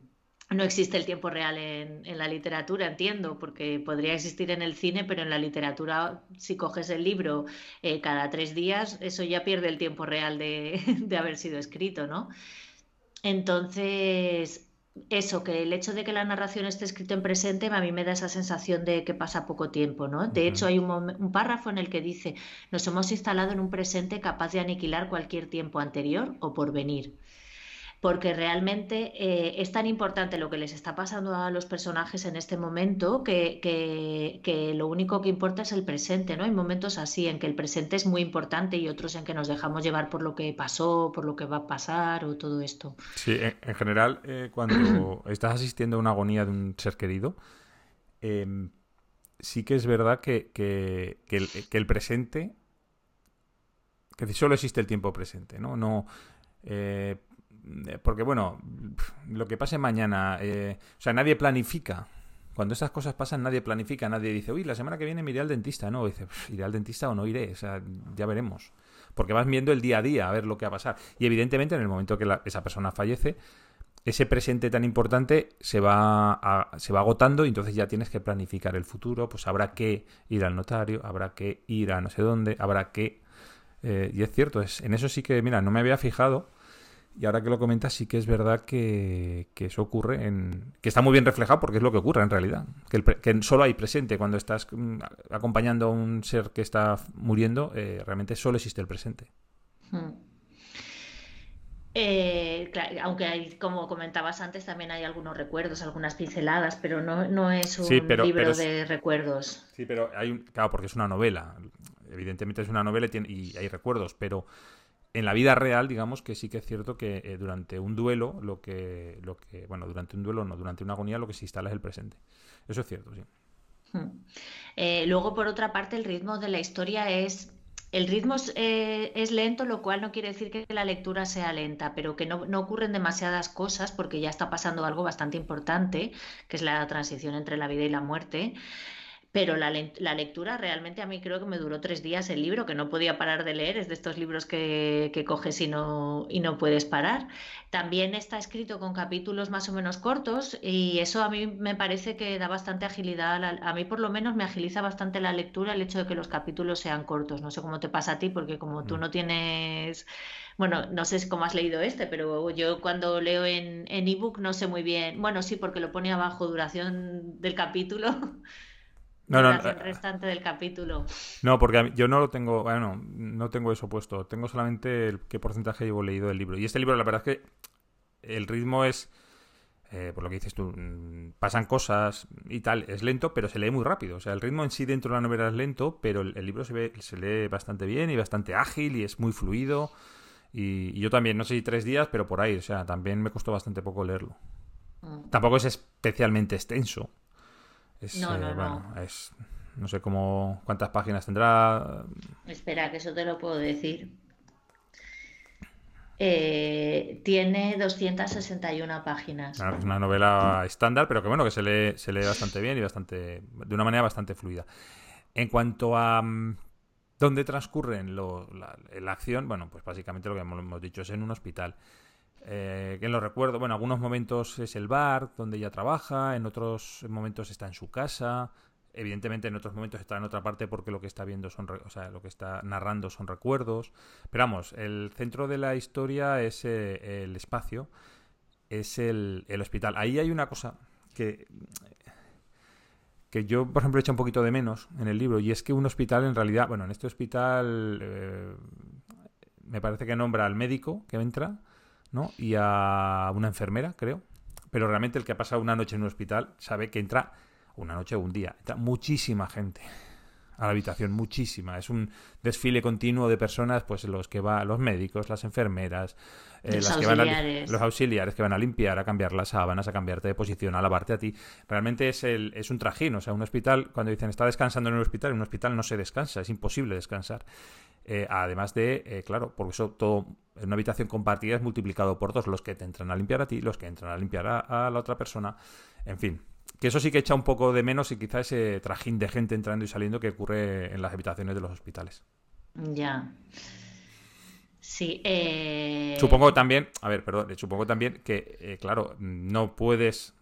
no existe el tiempo real en, la literatura, entiendo, porque podría existir en el cine, pero en la literatura, si coges el libro eh, cada tres días, eso ya pierde el tiempo real <laughs> de, haber sido escrito, ¿no? Entonces, eso, que el hecho de que la narración esté escrita en presente, a mí me da esa sensación de que pasa poco tiempo, ¿no? De hecho, hay un, un, párrafo en el que dice, nos hemos instalado en un presente capaz de aniquilar cualquier tiempo anterior o por venir porque realmente eh, es tan importante lo que les está pasando a los personajes en este momento que, que, lo único que importa es el presente, ¿no? Hay momentos así en que el presente es muy importante y otros en que nos dejamos llevar por lo que pasó, por lo que va a pasar o todo esto. Sí, en, general, eh, cuando <clears throat> estás asistiendo a una agonía de un ser querido, em, sí que es verdad que, que, el, que el presente, que solo existe el tiempo presente, ¿no? No... Eh, porque bueno, lo que pase mañana, eh, o sea, nadie planifica. Cuando estas cosas pasan, nadie planifica, nadie dice, uy, la semana que viene me iré al dentista, ¿no? dice, iré al dentista o no iré, o sea, ya veremos. Porque vas viendo el día a día a ver lo que va a pasar. Y evidentemente, en el momento que esa persona fallece, ese presente tan importante se va, se va agotando y entonces ya tienes que planificar el futuro, pues habrá que ir al notario, habrá que ir a no sé dónde, habrá que... Eh, y es cierto, es, en eso sí que, mira, no me había fijado y ahora que lo comentas, sí que es verdad que, eso ocurre, en, que está muy bien reflejado porque es lo que ocurre en realidad. Que, que solo hay presente cuando estás mm, acompañando a un ser que está muriendo, eh, realmente solo existe el presente. Hmm. Eh, aunque hay, como comentabas antes, también hay algunos recuerdos, algunas pinceladas, pero no, no es un libro de recuerdos. Sí, pero hay un, claro, porque es una novela. Evidentemente es una novela y hay recuerdos, pero en la vida real, digamos que sí que es cierto que eh, durante un duelo, lo que, lo que, bueno, durante un duelo no, durante una agonía lo que se instala es el presente. Eso es cierto, sí. Hmm. Eh, luego, por otra parte, el ritmo de la historia es el ritmo eh, es, lento, lo cual no quiere decir que la lectura sea lenta, pero que no, no, ocurren demasiadas cosas porque ya está pasando algo bastante importante, que es la transición entre la vida y la muerte. Pero la, lectura realmente a mí creo que me duró tres días el libro, que no podía parar de leer, es de estos libros que, coges y no, y no puedes parar. También está escrito con capítulos más o menos cortos y eso a mí me parece que da bastante agilidad. A, mí por lo menos me agiliza bastante la lectura el hecho de que los capítulos sean cortos. No sé cómo te pasa a ti, porque como tú mm. no tienes... Bueno, no sé cómo has leído este, pero yo cuando leo en ebook no sé muy bien. Bueno, sí, porque lo pone abajo duración del capítulo. <laughs> no, no, el restante del capítulo. No, porque yo no lo tengo, bueno, no tengo eso puesto. Tengo solamente el qué porcentaje llevo leído del libro. Y este libro, la verdad es que el ritmo es, eh, por lo que dices tú, mm, pasan cosas y tal, es lento, pero se lee muy rápido. O sea, el ritmo en sí dentro de la novela es lento, pero el, libro se, ve, se lee bastante bien y bastante ágil y es muy fluido. Y, yo también, no sé si tres días, pero por ahí, o sea, también me costó bastante poco leerlo. Mm. Tampoco es especialmente extenso. No, no, eh, no. es, no sé cómo, cuántas páginas tendrá. Espera, que eso te lo puedo decir. Eh, tiene 261 páginas. es una novela estándar, pero que bueno, que se lee, se lee bastante bien y bastante de una manera bastante fluida. En cuanto a mm, dónde transcurren la, acción, bueno, pues básicamente lo que hemos dicho es en un hospital. Eh, que lo recuerdo, bueno, algunos momentos es el bar donde ella trabaja, en otros momentos está en su casa, Evidentemente en otros momentos está en otra parte porque lo que está viendo son, o sea, lo que está narrando son recuerdos. Pero vamos, el centro de la historia es eh, el espacio, es el, hospital. Ahí hay una cosa que, que yo, por ejemplo, he hecho un poquito de menos en el libro y es que un hospital en realidad, bueno, en este hospital eh, me parece que nombra al médico que entra, ¿no? Y a una enfermera, creo. Pero realmente el que ha pasado una noche en un hospital sabe que entra una noche o un día. Está muchísima gente a la habitación, muchísima. Es un desfile continuo de personas, pues los que van, los médicos, las enfermeras, eh, los, auxiliares. los auxiliares que van a limpiar, a cambiar las sábanas, a cambiarte de posición, a lavarte a ti. Realmente es, el, es un trajín, o sea, un hospital, cuando dicen está descansando en un hospital, en un hospital no se descansa, es imposible descansar. Eh, además de, eh, claro, porque eso todo en una habitación compartida es multiplicado por dos, los que te entran a limpiar a ti, los que entran a limpiar a la otra persona, en fin, que eso sí que echa un poco de menos y quizá ese trajín de gente entrando y saliendo que ocurre en las habitaciones de los hospitales. Ya. Sí. Eh... Supongo también, a ver, perdón, supongo también que, claro, no puedes.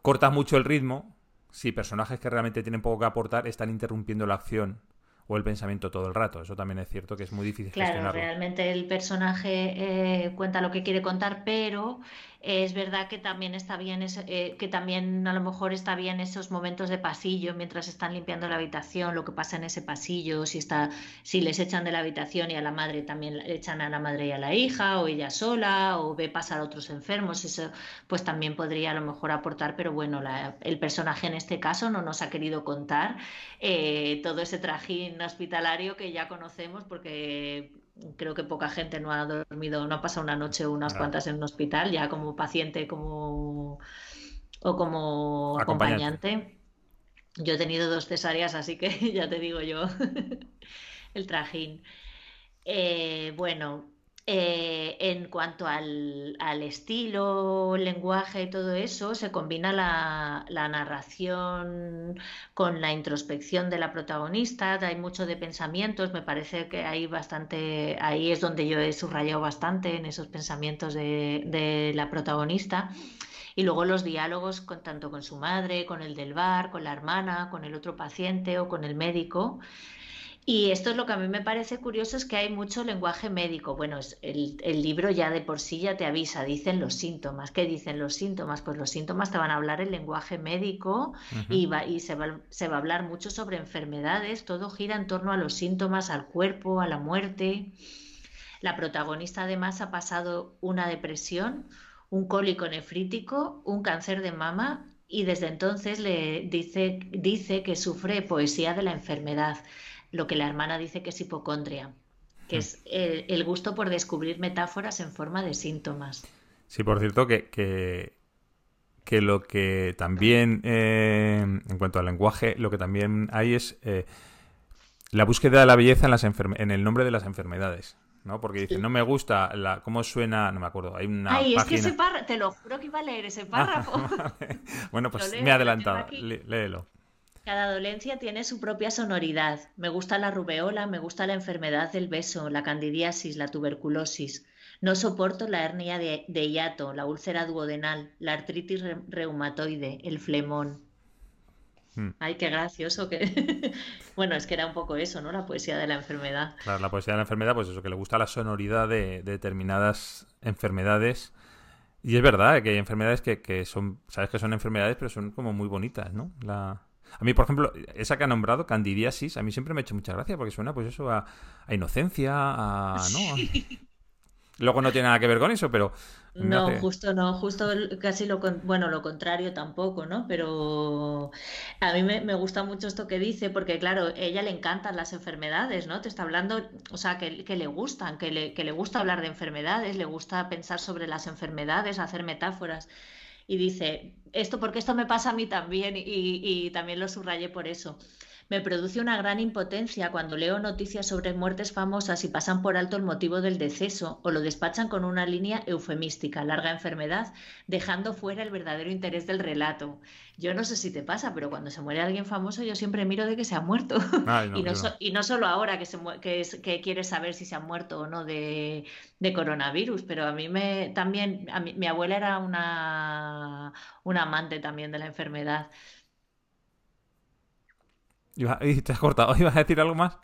Cortas mucho el ritmo si personajes que realmente tienen poco que aportar están interrumpiendo la acción o el pensamiento todo el rato. Eso también es cierto que es muy difícil claro, realmente el personaje eh, cuenta lo que quiere contar, pero es verdad que también está bien, eh, que también a lo mejor está bien esos momentos de pasillo mientras están limpiando la habitación, lo que pasa en ese pasillo, si está, si les echan de la habitación y a la madre también le echan a la madre y a la hija, o ella sola, o ve pasar a otros enfermos, eso pues también podría a lo mejor aportar, pero bueno, el personaje en este caso no nos ha querido contar eh, todo ese trajín hospitalario que ya conocemos porque creo que poca gente no ha dormido, no ha pasado una noche o unas cuantas en un hospital, ya como paciente como o como acompañante. Yo he tenido dos cesáreas, así que <laughs> ya te digo yo <laughs> el trajín. Eh, bueno, eh, en cuanto al, estilo, lenguaje y todo eso, se combina la, narración con la introspección de la protagonista, hay mucho de pensamientos, me parece que hay bastante, ahí es donde yo he subrayado bastante en esos pensamientos de, la protagonista. Y luego los diálogos tanto con su madre, con el del bar, con la hermana, con el otro paciente o con el médico. Y esto es lo que a mí me parece curioso, es que hay mucho lenguaje médico. Bueno, el, el, libro ya de por sí ya te avisa, dicen los síntomas. ¿Qué dicen los síntomas? Pues los síntomas te van a hablar el lenguaje médico y, va, y se, va, se va a hablar mucho sobre enfermedades. Todo gira en torno a los síntomas, al cuerpo, a la muerte. La protagonista además ha pasado una depresión, un cólico nefrítico, un cáncer de mama y desde entonces le dice, dice que sufre poesía de la enfermedad lo que la hermana dice que es hipocondria, que es el, gusto por descubrir metáforas en forma de síntomas. Sí, por cierto, que, que, lo que también, eh, en cuanto al lenguaje, lo que también hay es eh, la búsqueda de la belleza en, las en el nombre de las enfermedades. ¿no? Porque dice, no me gusta la, cómo suena, no me acuerdo, hay una Ay, es que ese párrafo, te lo juro que iba a leer ese párrafo. <laughs> bueno, <laughs> pues me he adelantado, léelo. Cada dolencia tiene su propia sonoridad. Me gusta la rubeola, me gusta la enfermedad del beso, la candidiasis, la tuberculosis. No soporto la hernia de, hiato, la úlcera duodenal, la artritis reumatoide, el flemón. Hmm. Ay, qué gracioso que... <laughs> bueno, es que era un poco eso, ¿no? La poesía de la enfermedad. Claro, la poesía de la enfermedad, pues eso, que le gusta la sonoridad de, determinadas enfermedades. Y es verdad que hay enfermedades que, que, son, sabes que son enfermedades, pero son como muy bonitas, ¿no? La, A mí, por ejemplo, esa que ha nombrado, candidiasis, a mí siempre me ha hecho mucha gracia porque suena pues eso a, inocencia, a... ¿no? <laughs> Luego no tiene nada que ver con eso, pero... No, justo no, justo casi lo, bueno, lo contrario tampoco, ¿no? Pero a mí me, gusta mucho esto que dice, porque claro, ella le encantan las enfermedades, ¿no? Te está hablando, o sea, que, que le gustan, que le, que le gusta hablar de enfermedades, le gusta pensar sobre las enfermedades, hacer metáforas. Y dice, esto porque esto me pasa a mí también, y, también lo subrayé por eso. Me produce una gran impotencia cuando leo noticias sobre muertes famosas y pasan por alto el motivo del deceso o lo despachan con una línea eufemística, larga enfermedad, dejando fuera el verdadero interés del relato. Yo no sé si te pasa, pero cuando se muere alguien famoso yo siempre miro de que se ha muerto. <laughs> y, no y, no solo ahora que, se que, que quieres saber si se ha muerto o no de, coronavirus, pero a mí me también, a mi abuela era una, una amante también de la enfermedad. <laughs> Y te has cortado, <laughs> ¿ibas a decir algo más?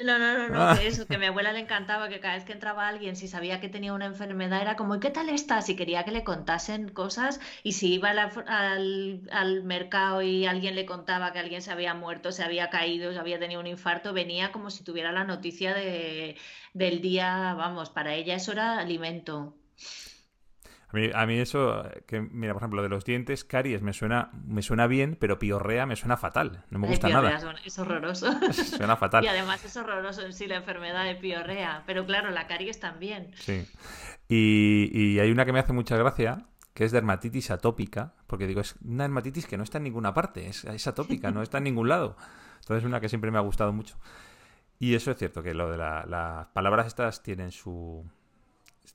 No, no, no, no, ah. que eso, que a mi abuela le encantaba que cada vez que entraba alguien, si sabía que tenía una enfermedad, era como, ¿y qué tal estás? Y quería que le contasen cosas. Y si iba al, al, mercado y alguien le contaba que alguien se había muerto, se había caído, se había tenido un infarto, venía como si tuviera la noticia de, del día, vamos, para ella eso era alimento. A mí, eso, que mira, por ejemplo, de los dientes, caries me suena, me suena bien, pero piorrea me suena fatal. No me gusta nada. Es horroroso. <laughs> suena fatal. Y además es horroroso en sí la enfermedad de piorrea. Pero claro, la caries también. Sí. Y, hay una que me hace mucha gracia, que es dermatitis atópica, porque digo, es una dermatitis que no está en ninguna parte, es, atópica, no está en ningún lado. Entonces es una que siempre me ha gustado mucho. Y eso es cierto, que lo de las palabras estas tienen su,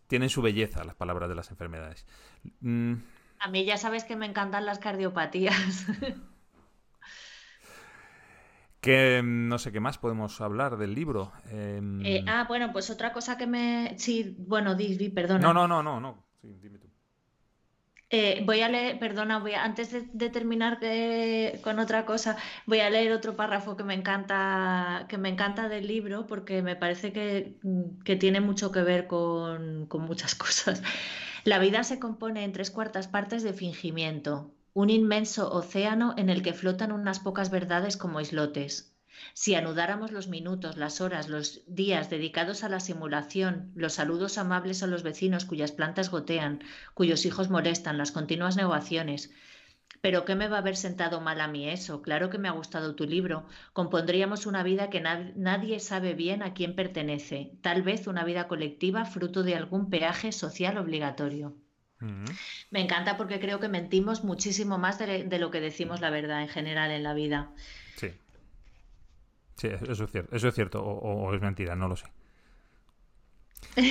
tienen su belleza las palabras de las enfermedades. Mm. A mí ya sabes que me encantan las cardiopatías. <laughs> que mm, no sé qué más podemos hablar del libro. Em, eh, ah, bueno, pues otra cosa que me. Sí, bueno, di, perdona. No, no, no, no, no. Sí, dime tú. Eh, voy a leer, perdona, voy antes de, terminar con otra cosa, voy a leer otro párrafo que me encanta, que me encanta del libro porque me parece que, tiene mucho que ver con, con muchas <laughs> cosas. La vida se compone en tres cuartas partes de fingimiento, un inmenso océano en el que flotan unas pocas verdades como islotes. Si anudáramos los minutos, las horas, los días dedicados a la simulación, los saludos amables a los vecinos cuyas plantas gotean, cuyos hijos molestan, las continuas negaciones, pero ¿qué me va a haber sentado mal a mí eso? Claro que me ha gustado tu libro. Compondríamos una vida que nadie sabe bien a quién pertenece, tal vez una vida colectiva fruto de algún peaje social obligatorio. Me encanta porque creo que mentimos muchísimo más de, lo que decimos la verdad en general en la vida. Sí. Eso es cierto, eso es cierto o, es mentira, no lo sé. <laughs>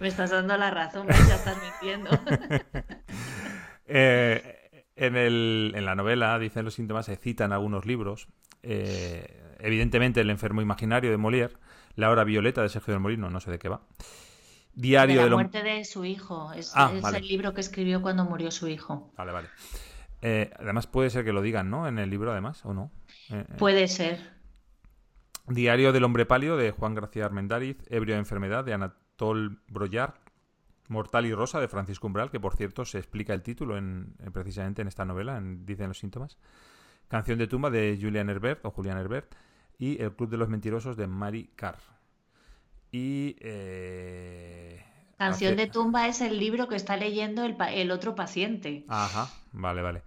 Me estás dando la razón, ya estás mintiendo. <laughs> Eh, en, el, en, la novela, dicen los síntomas, se citan algunos libros. Eh, evidentemente, El enfermo imaginario de Molière, La hora violeta de Sergio del Molino, no sé de qué va. Diario de la muerte de su hijo. Es, ah, el libro que escribió cuando murió su hijo. Vale, vale. Eh, además, puede ser que lo digan, ¿no? En el libro, además, ¿o no? Eh, eh. Puede ser. Diario del hombre pálido de Juan García Armendáriz, Ebrio de enfermedad de Anatol Broyar, Mortal y Rosa de Francisco Umbral, que por cierto se explica el título en, precisamente en esta novela, en Dicen los síntomas. Canción de tumba de Julian Herbert o Julian Herbert y El Club de los Mentirosos de Mary Carr. Y eh, Canción de tumba es el libro que está leyendo el, el otro paciente. Ajá, vale, vale.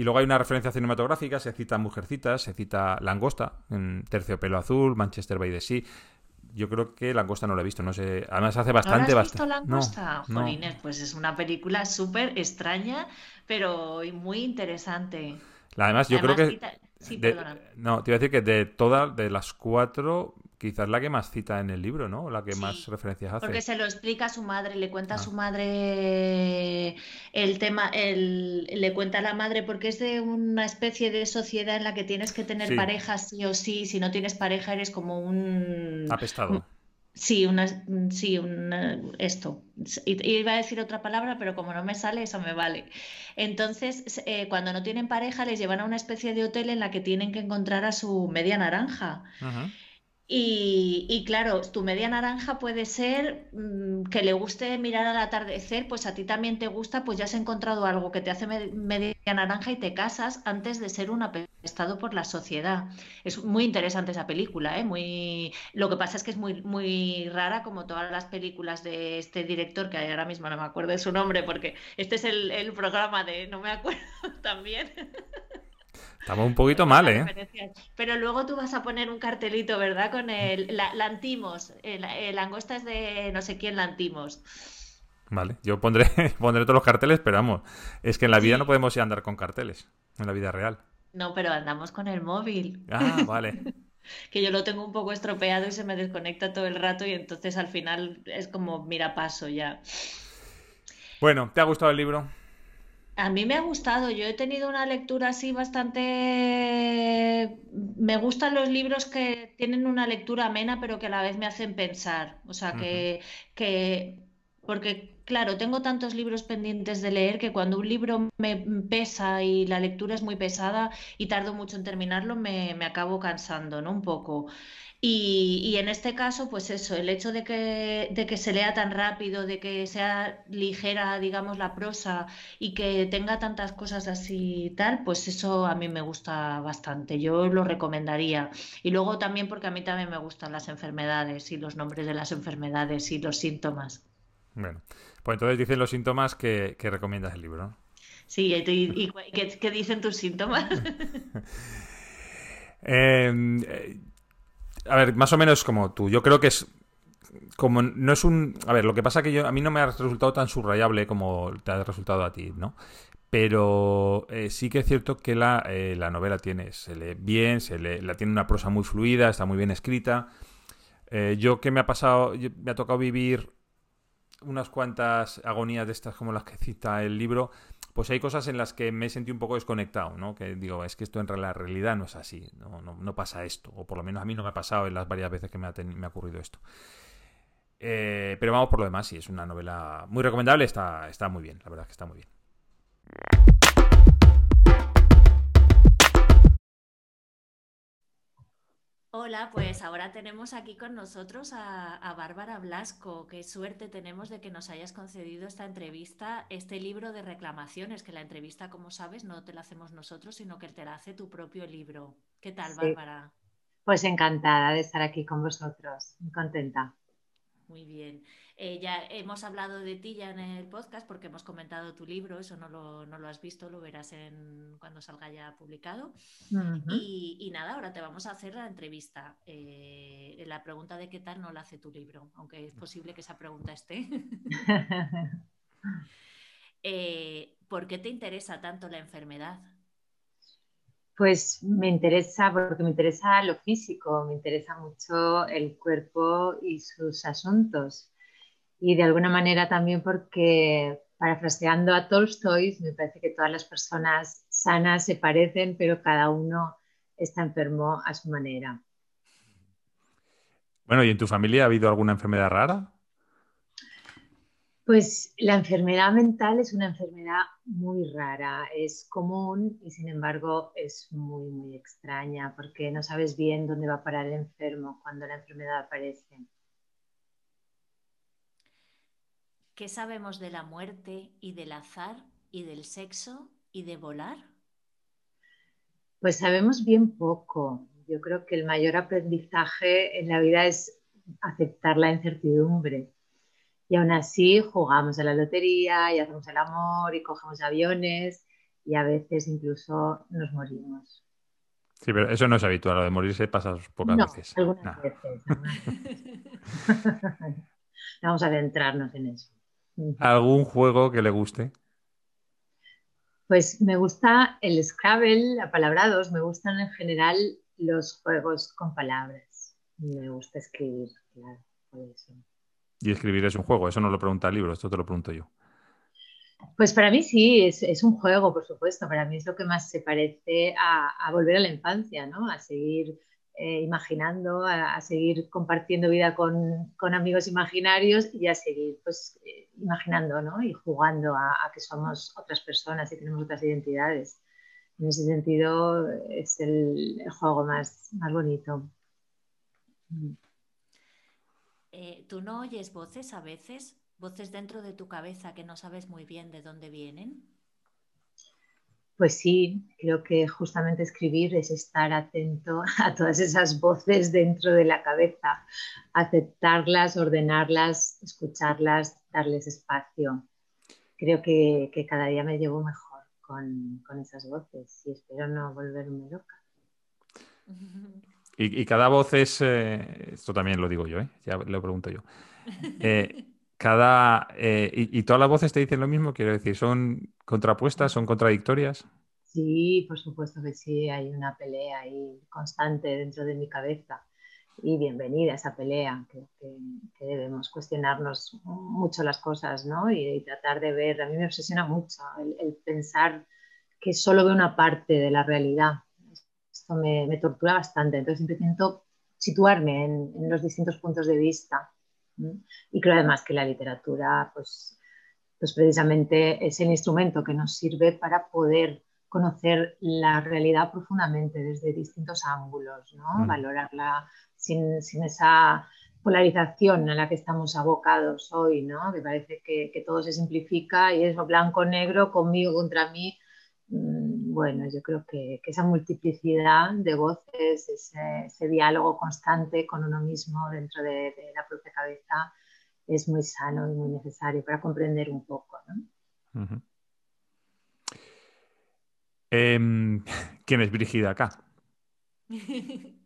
Y luego hay una referencia cinematográfica, se cita Mujercitas, se cita Langosta, en Terciopelo Azul, Manchester by the Sea. Yo creo que Langosta no la he visto, no sé. Además hace bastante, ¿No has visto Langosta? Jolines, pues es una película súper extraña, pero muy interesante. Además, yo creo que... Sí, no, te iba a decir que de todas, de las cuatro, quizás la que más cita en el libro, ¿no? La que más referencias hace. Porque se lo explica a su madre, le cuenta a ah. su madre el tema, el, le cuenta a la madre porque es de una especie de sociedad en la que tienes que tener pareja sí o sí, si no tienes pareja eres como un... Apestado. Sí, una, sí, una, esto. Iba a decir otra palabra, pero como no me sale, eso me vale. Entonces, eh, cuando no tienen pareja, les llevan a una especie de hotel en la que tienen que encontrar a su media naranja. Ajá. Y, claro, tu media naranja puede ser mm, que le guste mirar al atardecer, pues a ti también te gusta, pues ya has encontrado algo que te hace media naranja y te casas antes de ser un apestado por la sociedad. Es muy interesante esa película, ¿eh? Muy... Lo que pasa es que es muy, muy rara, como todas las películas de este director, que ahora mismo no me acuerdo de su nombre, porque este es el, el programa de no me acuerdo <laughs> también. Estamos un poquito mal, ¿eh? Pero luego tú vas a poner un cartelito, ¿verdad? Con el la, Lantimos. El, langosta es de no sé quién Lantimos. Vale, yo pondré, <laughs> pondré todos los carteles, pero vamos, es que en la vida no podemos ir a andar con carteles, en la vida real. No, pero andamos con el móvil. Ah, vale. <laughs> que yo lo tengo un poco estropeado y se me desconecta todo el rato y entonces al final es como mira paso ya. Bueno, ¿te ha gustado el libro? A mí me ha gustado, yo he tenido una lectura así bastante... Me gustan los libros que tienen una lectura amena pero que a la vez me hacen pensar. O sea, que, que... Porque, claro, tengo tantos libros pendientes de leer que cuando un libro me pesa y la lectura es muy pesada y tardo mucho en terminarlo, me, me acabo cansando, ¿no? Un poco. Y, en este caso, pues eso, el hecho de que, de que se lea tan rápido, de que sea ligera, digamos, la prosa y que tenga tantas cosas así y tal, pues eso a mí me gusta bastante. Yo lo recomendaría. Y luego también porque a mí también me gustan las enfermedades y los nombres de las enfermedades y los síntomas. Bueno, pues entonces dicen los síntomas que, recomiendas el libro, ¿no? Sí, y, ¿qué, dicen tus síntomas? <laughs> Em, eh, a ver, más o menos como tú. Yo creo que es. Como no es un. A ver, lo que pasa que yo, a mí no me ha resultado tan subrayable como te ha resultado a ti, ¿no? Pero eh, sí que es cierto que la, eh, la, novela tiene, se lee bien, se lee, la tiene una prosa muy fluida, está muy bien escrita. Eh, yo que me ha pasado, me ha tocado vivir unas cuantas agonías de estas como las que cita el libro, pues hay cosas en las que me sentido un poco desconectado, ¿no? Que digo, es que esto en la realidad no es así, no, pasa esto, o por lo menos a mí no me ha pasado en las varias veces que me ha, ocurrido esto. Eh, pero vamos por lo demás, sí, es una novela muy recomendable, está, está muy bien, la verdad que está muy bien. Hola, pues ahora tenemos aquí con nosotros a, Bárbara Blasco. Qué suerte tenemos de que nos hayas concedido esta entrevista, este libro de reclamaciones, que la entrevista, como sabes, no te la hacemos nosotros, sino que te la hace tu propio libro. ¿Qué tal, Bárbara? Pues encantada de estar aquí con vosotros, muy contenta. Muy bien. Eh, ya hemos hablado de ti ya en el podcast porque hemos comentado tu libro, eso no lo, no lo has visto, lo verás en, cuando salga ya publicado. y, nada, ahora te vamos a hacer la entrevista. Eh, la pregunta de qué tal no la hace tu libro, aunque es posible que esa pregunta esté. <laughs> Eh, ¿Por qué te interesa tanto la enfermedad? Pues me interesa porque me interesa lo físico, me interesa mucho el cuerpo y sus asuntos y de alguna manera también porque, parafraseando a Tolstoy, me parece que todas las personas sanas se parecen, pero cada uno está enfermo a su manera. Bueno, ¿y en tu familia ha habido alguna enfermedad rara? Pues la enfermedad mental es una enfermedad muy rara, es común y sin embargo es muy, muy extraña porque no sabes bien dónde va a parar el enfermo cuando la enfermedad aparece. ¿Qué sabemos de la muerte y del azar y del sexo y de volar? Pues sabemos bien poco. Yo creo que el mayor aprendizaje en la vida es aceptar la incertidumbre. Y aún así jugamos a la lotería y hacemos el amor y cogemos aviones y a veces incluso nos morimos. Sí, pero eso no es habitual, lo de morirse pasa pocas veces. Algunas veces. <laughs> <laughs> Vamos a adentrarnos en eso. ¿Algún juego que le guste? Pues me gusta el Scrabble, la palabra dos, me gustan en general los juegos con palabras. Me gusta escribir, claro, Y escribir es un juego, eso no lo pregunta el libro, esto te lo pregunto yo. Pues para mí sí, es, un juego, por supuesto. Para mí es lo que más se parece a, a volver a la infancia, ¿no? A seguir eh, imaginando, a, seguir compartiendo vida con, amigos imaginarios y a seguir pues, eh, imaginando ¿no? y jugando a, que somos otras personas y tenemos otras identidades. En ese sentido es el, juego más, más bonito. Eh, ¿Tú no oyes voces a veces? ¿Voces dentro de tu cabeza que no sabes muy bien de dónde vienen? Pues sí, creo que justamente escribir es estar atento <laughs> a todas esas voces dentro de la cabeza, aceptarlas, ordenarlas, escucharlas, darles espacio. Creo que, cada día me llevo mejor con, esas voces y espero no volverme loca. Y, cada voz es, eh, esto también lo digo yo, ¿eh? ya lo pregunto yo. <laughs> Eh, cada eh, y, todas las voces te dicen lo mismo, quiero decir, son contrapuestas, son contradictorias. Sí, por supuesto que sí, hay una pelea ahí constante dentro de mi cabeza y bienvenida a esa pelea, que, debemos cuestionarnos mucho las cosas, ¿no? Y, tratar de ver, a mí me obsesiona mucho el, pensar que solo veo una parte de la realidad. Esto me, tortura bastante, entonces siempre intento situarme en los distintos puntos de vista y creo además que la literatura, pues, pues precisamente es el instrumento que nos sirve para poder conocer la realidad profundamente desde distintos ángulos, ¿no? valorarla sin, sin, esa polarización a la que estamos abocados hoy, ¿no? que parece que, que todo se simplifica y es blanco-negro, conmigo contra mí. Mm, bueno, yo creo que, que esa multiplicidad de voces, ese, diálogo constante con uno mismo dentro de, la propia cabeza es muy sano y muy necesario para comprender un poco. Em, <laughs> ¿Quién es Brígida acá? <laughs>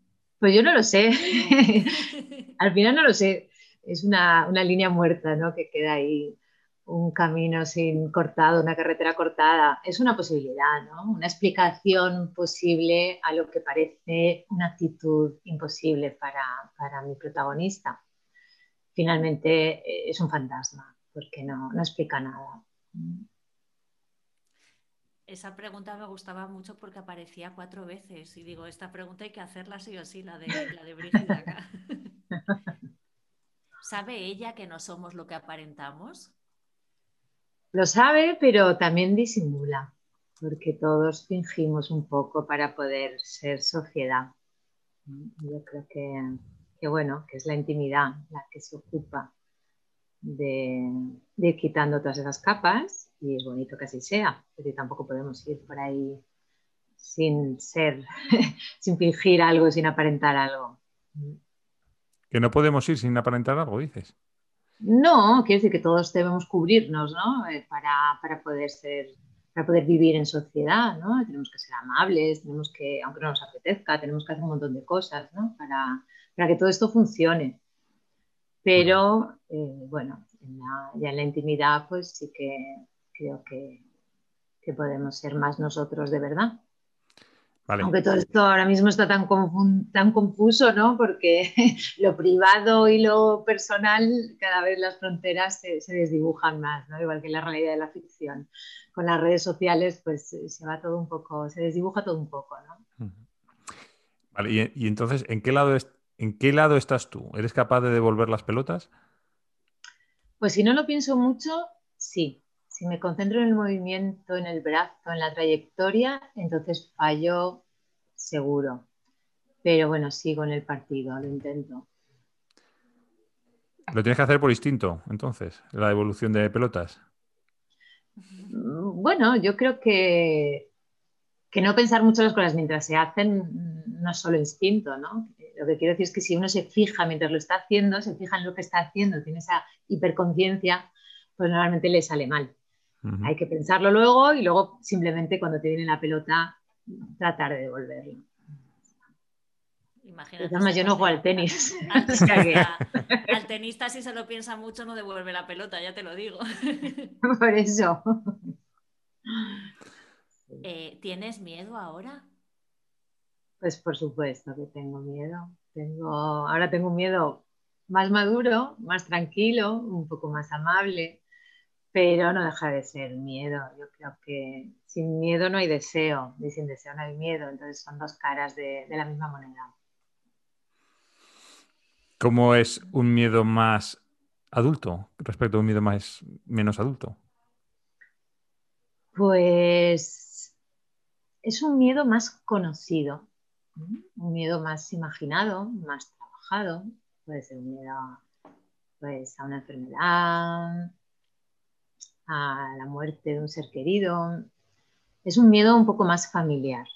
Pues yo no lo sé. <laughs> Al final no lo sé. Es una, una línea muerta ¿no? que queda ahí un camino sin cortado, una carretera cortada. Es una posibilidad, ¿no? Una explicación posible a lo que parece una actitud imposible para, para mi protagonista. Finalmente eh, es un fantasma, porque no, no explica nada. Esa pregunta me gustaba mucho porque aparecía cuatro veces y digo, esta pregunta hay que hacerla sí o sí, la de, la de Brígida <laughs> acá. ¿Sabe ella que no somos lo que aparentamos? Lo sabe, pero también disimula, porque todos fingimos un poco para poder ser sociedad. Yo creo que, bueno, que es la intimidad la que se ocupa de, ir quitando todas esas capas y es bonito que así sea, pero tampoco podemos ir por ahí sin ser, <laughs> sin fingir algo, sin aparentar algo. Que no podemos ir sin aparentar algo, dices. No, quiero decir que todos debemos cubrirnos, ¿no? Eh, para, poder ser, para poder vivir en sociedad, ¿no? Tenemos que ser amables, tenemos que, aunque no nos apetezca, tenemos que hacer un montón de cosas, ¿no? Para, que todo esto funcione. Pero, eh, bueno, ya en la intimidad, pues sí que creo que, que podemos ser más nosotros de verdad. Aunque todo esto ahora mismo está tan, tan confuso, ¿no? Porque <laughs> lo privado y lo personal, cada vez las fronteras se, desdibujan más, ¿no? Igual que la realidad de la ficción. Con las redes sociales, pues se va todo un poco, se desdibuja todo un poco, ¿no? Vale, y, entonces, ¿en qué, lado ¿en qué lado estás tú? ¿Eres capaz de devolver las pelotas? Pues si no lo pienso mucho, sí. Si me concentro en el movimiento, en el brazo, en la trayectoria, entonces fallo seguro. Pero bueno, sigo en el partido, lo intento. ¿Lo tienes que hacer por instinto, entonces, la evolución de pelotas? Bueno, yo creo que, que no pensar mucho las cosas mientras se hacen no es solo instinto, ¿no? Lo que quiero decir es que si uno se fija mientras lo está haciendo, se fija en lo que está haciendo, tiene esa hiperconciencia, pues normalmente le sale mal. Hay que pensarlo luego y luego simplemente cuando te viene la pelota tratar de devolverlo. Imagínate. yo no juego al tenis. <laughs> <laughs> Al, tenista si se lo piensa mucho no devuelve la pelota, ya te lo digo. <laughs> Por eso. Eh, ¿Tienes miedo ahora? Pues por supuesto que tengo miedo. Tengo, ahora tengo un miedo más maduro, más tranquilo, un poco más amable, pero no deja de ser miedo. Yo creo que sin miedo no hay deseo, y sin deseo no hay miedo, entonces son dos caras de, la misma moneda. ¿Cómo es un miedo más adulto respecto a un miedo más menos adulto? Pues es un miedo más conocido, un miedo más imaginado, más trabajado, puede ser un miedo pues, a una enfermedad, a la muerte de un ser querido. Es un miedo un poco más familiar,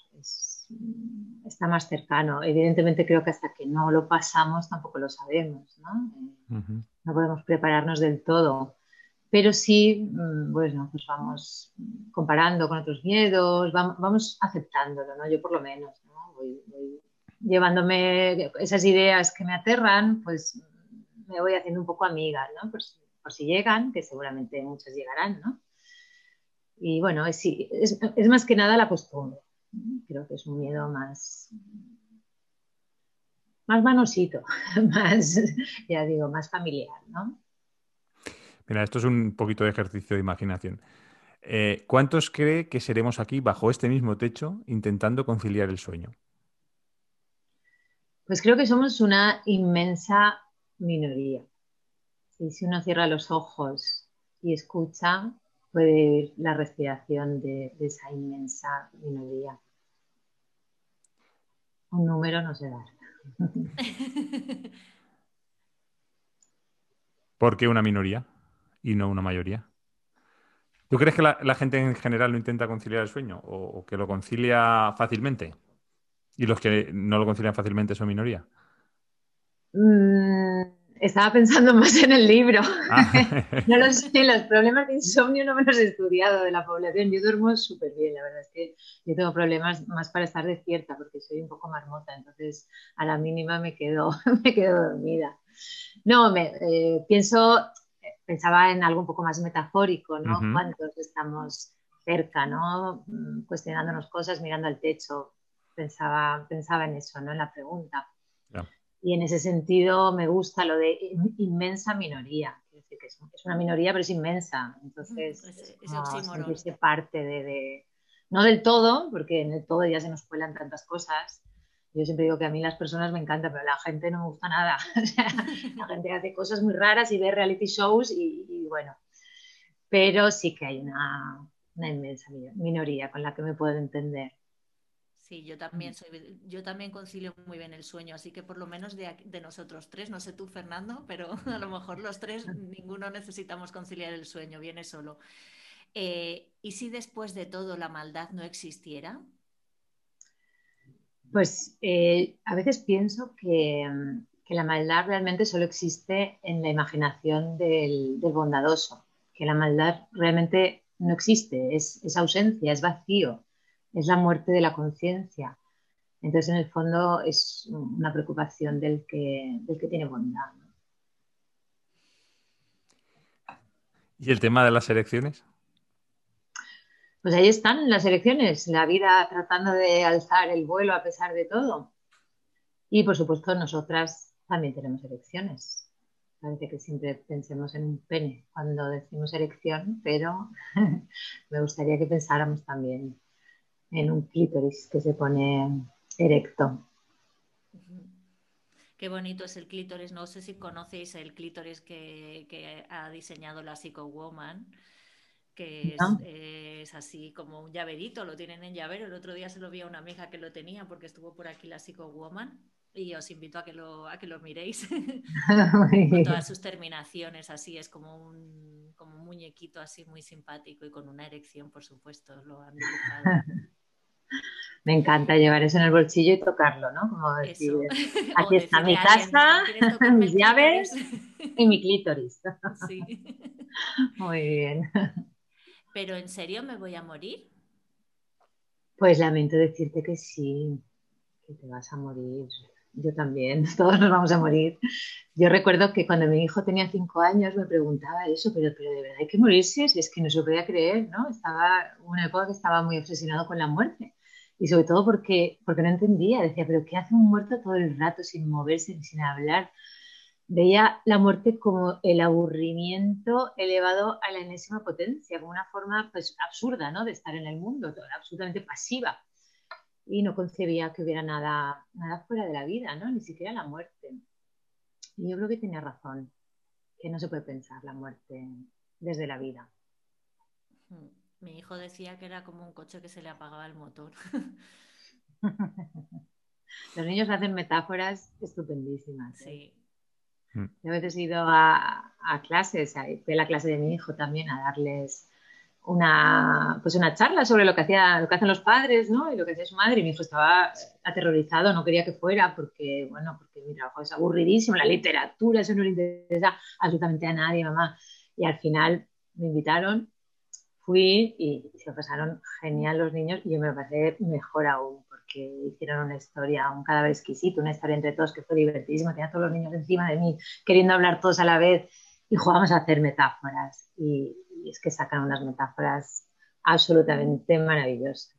está más cercano. Evidentemente creo que hasta que no lo pasamos tampoco lo sabemos, ¿no? No podemos prepararnos del todo, pero sí, mm, bueno, pues vamos comparando con otros miedos, vamos, aceptándolo, ¿no? Yo por lo menos, ¿no? Voy, llevándome esas ideas que me aterran, pues me voy haciendo un poco amiga, ¿no? Por si llegan, que seguramente muchas llegarán, ¿no? Y bueno, es, es, es más que nada la costumbre. Creo que es un miedo más, más manosito, <laughs> más, ya digo, más familiar, ¿no? Mira, esto es un poquito de ejercicio de imaginación. Eh, ¿Cuántos cree que seremos aquí bajo este mismo techo intentando conciliar el sueño? Pues creo que somos una inmensa minoría. Y si uno cierra los ojos y escucha, puede vivir la respiración de, esa inmensa minoría. Un número no se da. <laughs> ¿Por qué una minoría y no una mayoría? ¿Tú crees que la, gente en general no intenta conciliar el sueño o, que lo concilia fácilmente? ¿Y los que no lo concilian fácilmente son minoría? Mm, estaba pensando <laughs> más en el libro. Ah. <laughs> no lo sé, los problemas de insomnio no me los he estudiado de la población. Yo duermo súper bien, la verdad es que yo tengo problemas más para estar despierta porque soy un poco marmota, entonces a la mínima me quedo, <laughs> me quedo dormida. No, me, eh, pienso, pensaba en algo un poco más metafórico, ¿no? ¿Cuántos estamos cerca, ¿no? Mm, cuestionándonos cosas, mirando al techo. Pensaba, pensaba en eso, ¿no? En la pregunta. Y en ese sentido me gusta lo de inmensa minoría. Es, decir, que es, una minoría, pero es inmensa. Entonces, es, sentirse parte de, No del todo, porque en el todo ya se nos cuelan tantas cosas. Yo siempre digo que a mí las personas me encantan, pero la gente no me gusta nada. <laughs> la gente hace cosas muy raras y ve reality shows y, bueno. Pero sí que hay una, una inmensa minoría con la que me puedo entender. Sí, yo también soy, yo también concilio muy bien el sueño, así que por lo menos de, nosotros tres, no sé tú, Fernando, pero <laughs> a lo mejor los tres, <laughs> ninguno necesitamos conciliar el sueño, viene solo. Eh, ¿Y si después de todo la maldad no existiera? Pues eh, a veces pienso que, la maldad realmente solo existe en la imaginación del, bondadoso, que la maldad realmente no existe, es, es ausencia, es vacío es la muerte de la conciencia. Entonces, en el fondo, es una preocupación del que, del que tiene bondad. ¿Y el tema de las elecciones? Pues ahí están las elecciones, la vida tratando de alzar el vuelo a pesar de todo. Y por supuesto, nosotras también tenemos elecciones. Parece que siempre pensemos en un pene cuando decimos elección, pero <laughs> me gustaría que pensáramos también en un clítoris que se pone erecto. Qué bonito es el clítoris. No sé si conocéis el clítoris que, ha diseñado la Psycho Woman, que es, así como un llaverito, lo tienen en llavero. El otro día se lo vi a una amiga que lo tenía porque estuvo por aquí la Psycho Woman y os invito a que lo, a que lo miréis <laughs> con todas sus terminaciones así es como un, como un muñequito así muy simpático y con una erección por supuesto lo han dibujado <laughs> Me encanta llevar eso en el bolsillo y tocarlo, ¿no? Como decir, aquí <laughs> está mi casa, <laughs> mis llaves y mi clítoris. <laughs> Sí. Muy bien. ¿Pero en serio me voy a morir? Pues lamento decirte que sí, que te vas a morir. Yo también, todos nos vamos a morir. Yo recuerdo que cuando mi hijo tenía cinco años me preguntaba eso, pero, pero de verdad hay que morirse, si es que no se podía creer, ¿no? Estaba una época que estaba muy obsesionado con la muerte y sobre todo porque, porque no entendía, decía, pero ¿qué hace un muerto todo el rato sin moverse, sin hablar? Veía la muerte como el aburrimiento elevado a la enésima potencia, como una forma pues, absurda ¿no? de estar en el mundo, absolutamente pasiva. Y no concebía que hubiera nada, nada fuera de la vida, ¿no? ni siquiera la muerte. Y yo creo que tenía razón, que no se puede pensar la muerte desde la vida. Hmm. Mi hijo decía que era como un coche que se le apagaba el motor. <laughs> Los niños hacen metáforas estupendísimas. ¿eh? Sí. Yo a veces he ido a, a clases, fui a la clase de mi hijo también a darles una, pues una charla sobre lo que, hacía, lo que hacen los padres, ¿no? Y lo que hacía su madre. Y mi hijo estaba aterrorizado, no quería que fuera porque, bueno, porque mi trabajo es aburridísimo, la literatura, eso no le interesa absolutamente a nadie, mamá. Y al final me invitaron, fui y se pasaron genial los niños y yo me pasé mejor aún porque hicieron una historia, un cadáver exquisito, una historia entre todos que fue divertidísima. Tenía todos los niños encima de mí queriendo hablar todos a la vez y jugamos a hacer metáforas. Y, y es que sacan unas metáforas absolutamente maravillosas.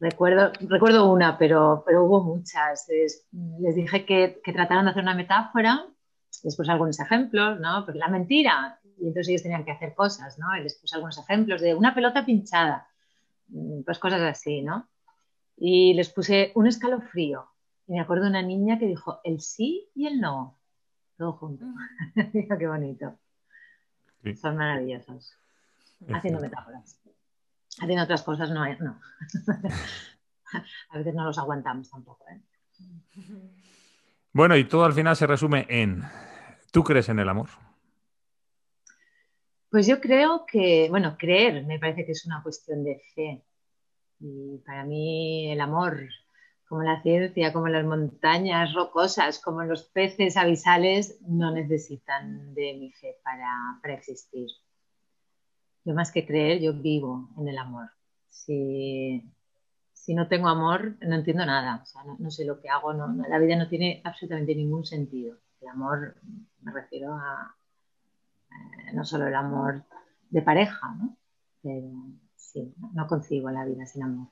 Recuerdo, recuerdo una, pero, pero hubo muchas. Les, dije que, que, trataran de hacer una metáfora, después algunos ejemplos, ¿no? Pues la mentira, y entonces ellos tenían que hacer cosas, ¿no? Y les puse algunos ejemplos de una pelota pinchada, mm, pues cosas así, ¿no? Y les puse un escalofrío. Y me acuerdo de una niña que dijo el sí y el no, todo junto. <laughs> Mira qué bonito. Son maravillosos. Haciendo metáforas. Haciendo otras cosas no. no. <laughs> A veces no los aguantamos tampoco. ¿eh? Bueno, y todo al final se resume en, ¿tú crees en el amor? Pues yo creo que, bueno, creer me parece que es una cuestión de fe. Y para mí el amor como la ciencia, como las montañas rocosas, como los peces abisales, no necesitan de mi fe para, existir. Yo más que creer, yo vivo en el amor. Si, no tengo amor, no entiendo nada. no, sé lo que hago. la vida no tiene absolutamente ningún sentido. El amor, me refiero a eh, no solo el amor de pareja, ¿no? pero sí, no concibo la vida sin amor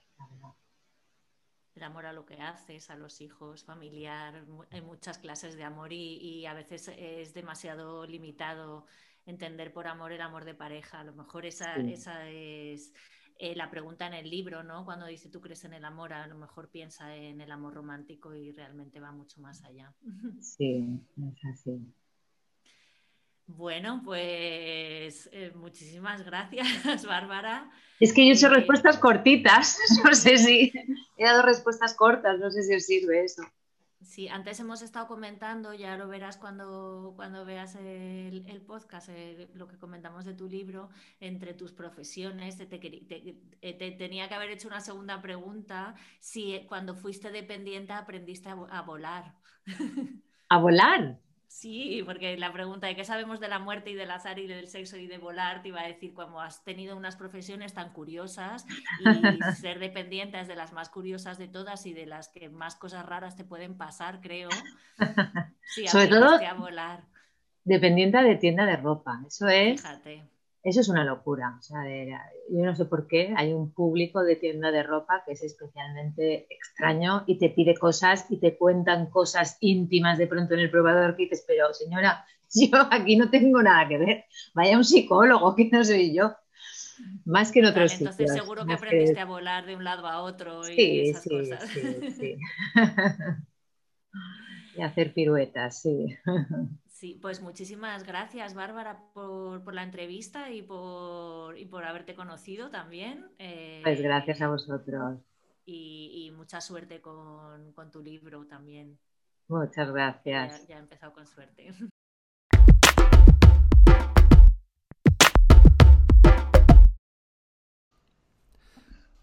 el amor a lo que haces, a los hijos, familiar, hay muchas clases de amor y, a veces es demasiado limitado entender por amor el amor de pareja. A lo mejor esa, esa es eh, la pregunta en el libro, ¿no? Cuando dice tú crees en el amor, a lo mejor piensa en el amor romántico y realmente va mucho más allá. Sí, es así. Bueno, pues eh, muchísimas gracias, <laughs> Bárbara. Es que yo he hecho eh, respuestas cortitas, <laughs> no sé si he dado respuestas cortas, no sé si os sirve eso. Sí, antes hemos estado comentando, ya lo verás cuando, cuando veas el, podcast, eh, lo que comentamos de tu libro, entre tus profesiones, te, tenía que haber hecho una segunda pregunta, si cuando fuiste dependiente aprendiste a volar. ¿A volar? <laughs> Sí, porque la pregunta de qué sabemos de la muerte y del azar y del sexo y de volar te iba a decir como has tenido unas profesiones tan curiosas y <laughs> ser dependiente es de las más curiosas de todas y de las que más cosas raras te pueden pasar, creo. Sí, Sobre todo a volar. dependiente de tienda de ropa. Eso es. Fíjate. Eso es una locura. O sea, yo no sé por qué hay un público de tienda de ropa que es especialmente extraño y te pide cosas y te cuentan cosas íntimas de pronto en el probador que dices, pero señora, <laughs> yo aquí no tengo nada que ver. Vaya un psicólogo, que no soy yo. Más que en otros Entonces seguro que aprendiste a volar de un lado a otro y esas cosas. Sí, sí. <laughs> <laughs> y hacer piruetas, sí. Sí, pues muchísimas gracias, Bárbara, por, la entrevista y por, por haberte conocido también. pues gracias a vosotros. Y, mucha suerte con, tu libro también. Muchas gracias. Ya, he empezado con suerte. <laughs>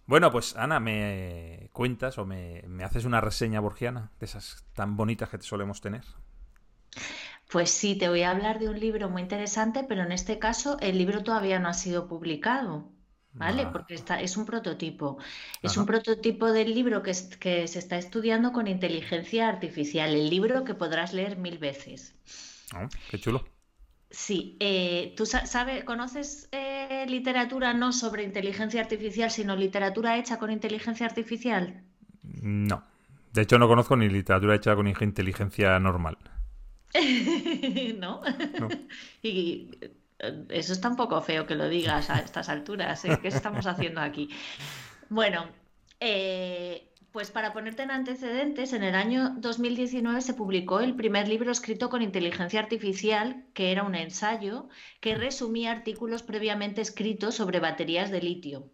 Bueno, pues Ana, ¿me cuentas o me, me haces una reseña borgiana de esas tan bonitas que solemos tener? Pues sí, te voy a hablar de un libro muy interesante, pero en este caso el libro todavía no ha sido publicado, ¿vale? Ah. Porque está, es un prototipo. Es un prototipo del libro que, que se está estudiando con inteligencia artificial, el libro que podrás leer mil veces. Oh, qué chulo. Sí, eh, ¿tú sabes, conoces eh, literatura no sobre inteligencia artificial, sino literatura hecha con inteligencia artificial? No. De hecho, no conozco ni literatura hecha con inteligencia normal. <laughs> ¿No? <laughs> y eh, eso es tan poco feo que lo digas a estas alturas. ¿eh? ¿Qué estamos haciendo aquí? Bueno, eh, pues para ponerte en antecedentes, en el año 2019 se publicó el primer libro escrito con inteligencia artificial, que era un ensayo que resumía artículos previamente escritos sobre baterías de litio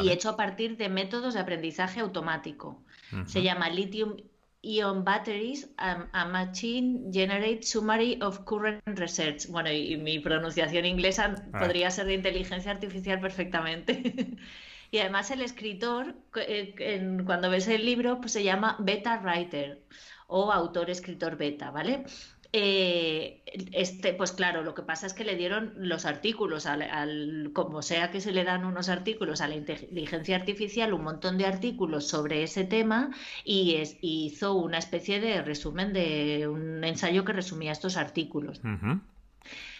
y hecho a partir de métodos de aprendizaje automático. Se llama Lithium Ion Batteries, a, Machine Generate Summary of Current Research. Bueno, y, mi pronunciación inglesa ah. podría ser de inteligencia artificial perfectamente. <laughs> y además el escritor, eh, cuando ves el libro, pues se llama Beta Writer o autor escritor beta, ¿vale? Eh, este, pues claro, lo que pasa es que le dieron los artículos, al, como sea que se le dan unos artículos a la inteligencia artificial, un montón de artículos sobre ese tema y, hizo una especie de resumen de un ensayo que resumía estos artículos.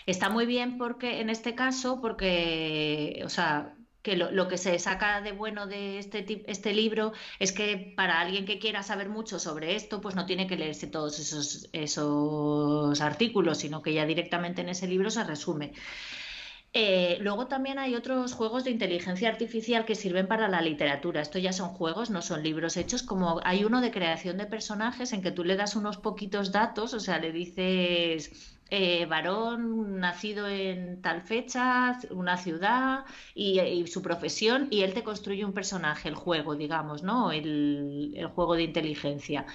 Está muy bien porque en este caso, porque, o sea, que lo, que se saca de bueno de este, este libro es que para alguien que quiera saber mucho sobre esto, pues no tiene que leerse todos esos, esos artículos, sino que ya directamente en ese libro se resume. Eh, luego también hay otros juegos de inteligencia artificial que sirven para la literatura. Esto ya son juegos, no son libros hechos, como hay uno de creación de personajes en que tú le das unos poquitos datos, o sea, le dices eh, varón nacido en tal fecha, una ciudad y, su profesión, y él te construye un personaje, el juego, digamos, ¿no? El, el, juego de inteligencia.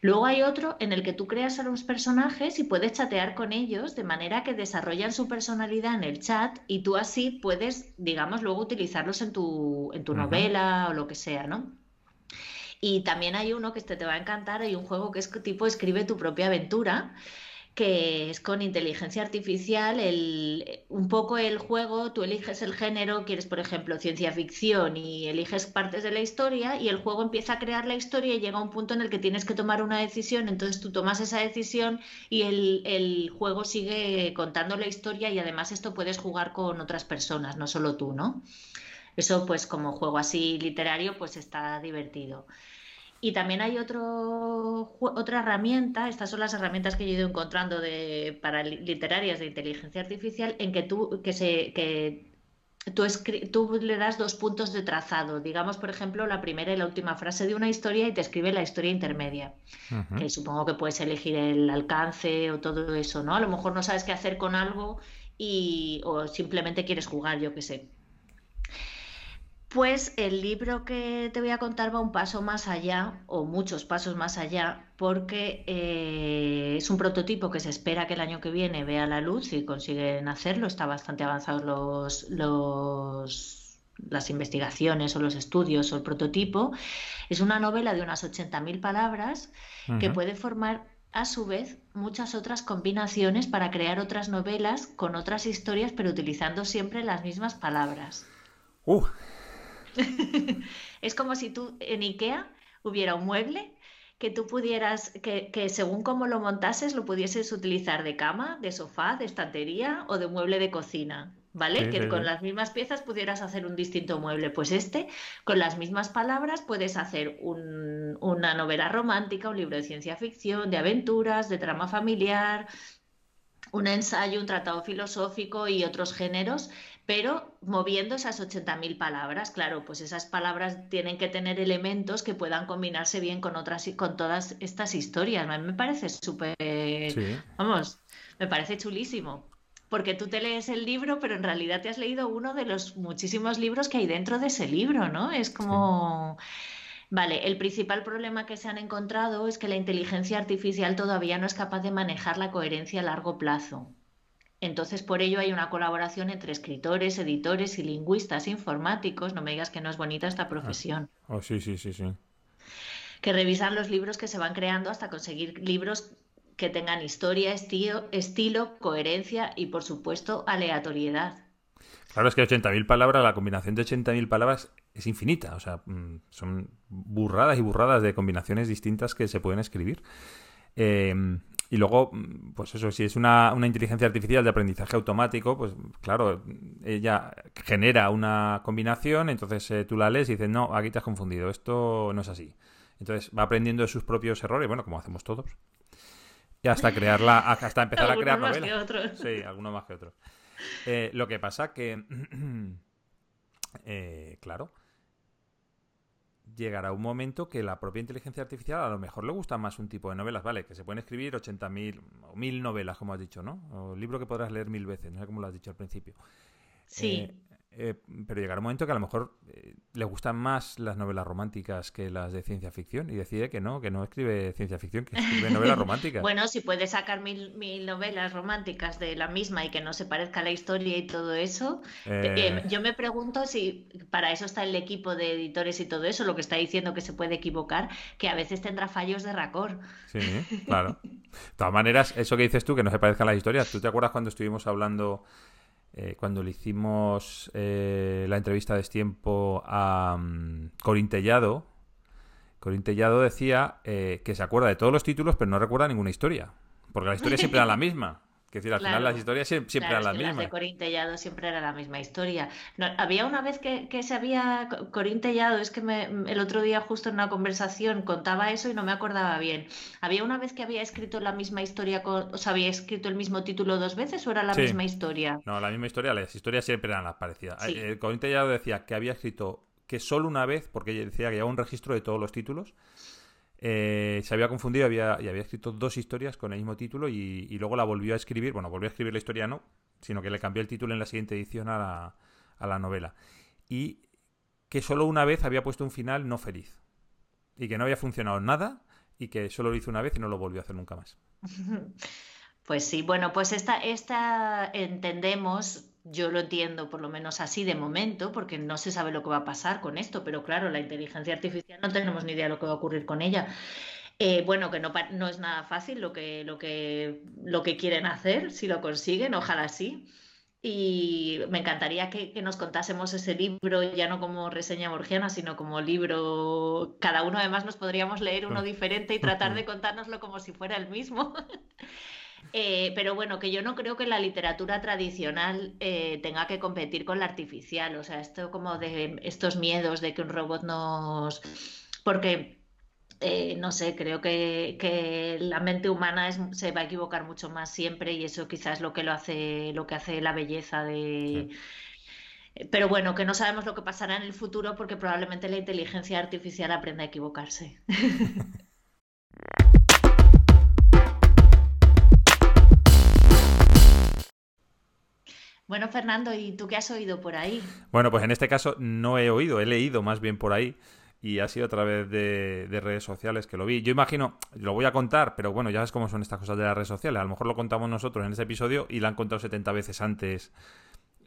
Luego hay otro en el que tú creas a los personajes y puedes chatear con ellos de manera que desarrollan su personalidad en el chat y tú así puedes, digamos, luego utilizarlos en tu, en tu novela o lo que sea, ¿no? Y también hay uno que este te va a encantar, hay un juego que es tipo escribe tu propia aventura que es con inteligencia artificial, el, un poco el juego, tú eliges el género, quieres por ejemplo ciencia ficción y eliges partes de la historia y el juego empieza a crear la historia y llega a un punto en el que tienes que tomar una decisión, entonces tú tomas esa decisión y el, el juego sigue contando la historia y además esto puedes jugar con otras personas, no solo tú, ¿no? Eso pues como juego así literario pues está divertido. Y también hay otro, otra herramienta, estas son las herramientas que yo he ido encontrando de, para literarias de inteligencia artificial, en que tú, que se, que tú, tú le das dos puntos de trazado, digamos, por ejemplo, la primera y la última frase de una historia y te escribe la historia intermedia, que supongo que puedes elegir el alcance o todo eso, ¿no? A lo mejor no sabes qué hacer con algo y, o simplemente quieres jugar, yo qué sé. Pues el libro que te voy a contar va un paso más allá, o muchos pasos más allá, porque eh, es un prototipo que se espera que el año que viene vea la luz y consiguen hacerlo. Está bastante avanzados los, los, las investigaciones o los estudios o el prototipo. Es una novela de unas 80.000 palabras que puede formar a su vez muchas otras combinaciones para crear otras novelas con otras historias, pero utilizando siempre las mismas palabras. Uh, <laughs> es como si tú en IKEA hubiera un mueble que tú pudieras, que, según cómo lo montases, lo pudieses utilizar de cama, de sofá, de estantería o de mueble de cocina. ¿Vale? que con las mismas piezas pudieras hacer un distinto mueble. Pues este, con las mismas palabras, puedes hacer una novela romántica, un libro de ciencia ficción, de aventuras, de trama familiar, un ensayo, un tratado filosófico y otros géneros pero moviendo esas 80.000 palabras. Claro, pues esas palabras tienen que tener elementos que puedan combinarse bien con otras con todas estas historias. A mí me parece súper, vamos, me parece chulísimo. Porque tú te lees el libro, pero en realidad te has leído uno de los muchísimos libros que hay dentro de ese libro, ¿no? Es como... Vale, el principal problema que se han encontrado es que la inteligencia artificial todavía no es capaz de manejar la coherencia a largo plazo. Entonces, por ello hay una colaboración entre escritores, editores y lingüistas informáticos. No me digas que no es bonita esta ah. profesión. Oh, sí, sí, sí, sí. Que revisan los libros que se van creando hasta conseguir libros que tengan historia, estilo, estilo coherencia y, por supuesto, aleatoriedad. Claro, es que 80.000 palabras, la combinación de 80.000 palabras es infinita. O sea, mm, son burradas y burradas de combinaciones distintas que se pueden escribir. Eh, y luego, mm, pues eso, si es una, inteligencia artificial de aprendizaje automático, pues claro, ella genera una combinación, entonces eh, tú la lees y dices, no, aquí te has confundido, esto no es así. Entonces va aprendiendo de sus propios errores, bueno, como hacemos todos. Y hasta crearla, hasta empezar a crear más Que otros. Sí, algunos más que otros. Eh, lo que pasa que, <clears throat> eh, claro, llegará un momento que la propia inteligencia artificial a lo mejor le gusta más un tipo de novelas, ¿vale? Que se pueden escribir 80.000 o 1.000 novelas, como has dicho, ¿no? O libro que podrás leer mil veces, no sé cómo lo has dicho al principio. Sí. Eh, Eh, pero llegará un momento que a lo mejor eh, le gustan más las novelas románticas que las de ciencia ficción y decide que no, que no escribe ciencia ficción, que escribe novelas <laughs> románticas. bueno, si puede sacar mil, novelas románticas de la misma y que no se parezca a la historia y todo eso, eh, yo me pregunto si para eso está el equipo de editores y todo eso, lo que está diciendo que se puede equivocar, que a veces tendrá fallos de racor. Sí, <laughs> claro. De todas maneras, eso que dices tú, que no se parezca a la historia, ¿tú te acuerdas cuando estuvimos hablando eh, cuando le hicimos eh, la entrevista de tiempo a um, Corín Tellado, decía eh, que se acuerda de todos los títulos, pero no recuerda ninguna historia. Porque la historia siempre era la misma. Que decir, al final las historias siempre, eran las mismas. Las de Corintellado siempre era la misma historia. había una vez que, que se había. Corintellado, es que el otro día, justo en una conversación, contaba eso y no me acordaba bien. ¿Había una vez que había escrito la misma historia, con, o sea, había escrito el mismo título dos veces o era la misma historia? No, la misma historia, las historias siempre eran las parecidas. Sí. Eh, Corintellado decía que había escrito que solo una vez, porque decía que había un registro de todos los títulos, eh, se había confundido había, y había escrito dos historias con el mismo título y, luego la volvió a escribir. Bueno, volvió a escribir la historia no, sino que le cambió el título en la siguiente edición a la, a la novela. Y que solo una vez había puesto un final no feliz. Y que no había funcionado nada y que solo lo hizo una vez y no lo volvió a hacer nunca más. <laughs> Pues sí, bueno, pues esta, esta entendemos yo lo entiendo por lo menos así de momento, porque no se sabe lo que va a pasar con esto, pero claro, la inteligencia artificial no tenemos ni idea de lo que va a ocurrir con ella. Eh, bueno, que no, no, es nada fácil lo que, lo, que, lo que quieren hacer, si lo consiguen, ojalá sí. Y me encantaría que, que, nos contásemos ese libro, ya no como reseña borgiana, sino como libro. Cada uno además nos podríamos leer uno diferente y <laughs> tratar de contárnoslo como si fuera el mismo. <laughs> Eh, pero bueno, que yo no creo que la literatura tradicional eh, tenga que competir con la artificial. O sea, esto como de estos miedos de que un robot nos. Porque. Eh, no sé, creo que, la mente humana se va a equivocar mucho más siempre y eso quizás es lo que lo hace, lo que hace la belleza de. Pero bueno, que no sabemos lo que pasará en el futuro porque probablemente la inteligencia artificial aprenda a equivocarse. <laughs> Bueno, Fernando, ¿y tú qué has oído por ahí? Bueno, pues en este caso no he oído, he leído más bien por ahí y ha sido a través de, redes sociales que lo vi. Yo imagino, lo voy a contar, pero bueno, ya sabes cómo son estas cosas de las redes sociales. A lo mejor lo contamos nosotros en este episodio y lo han contado 70 veces antes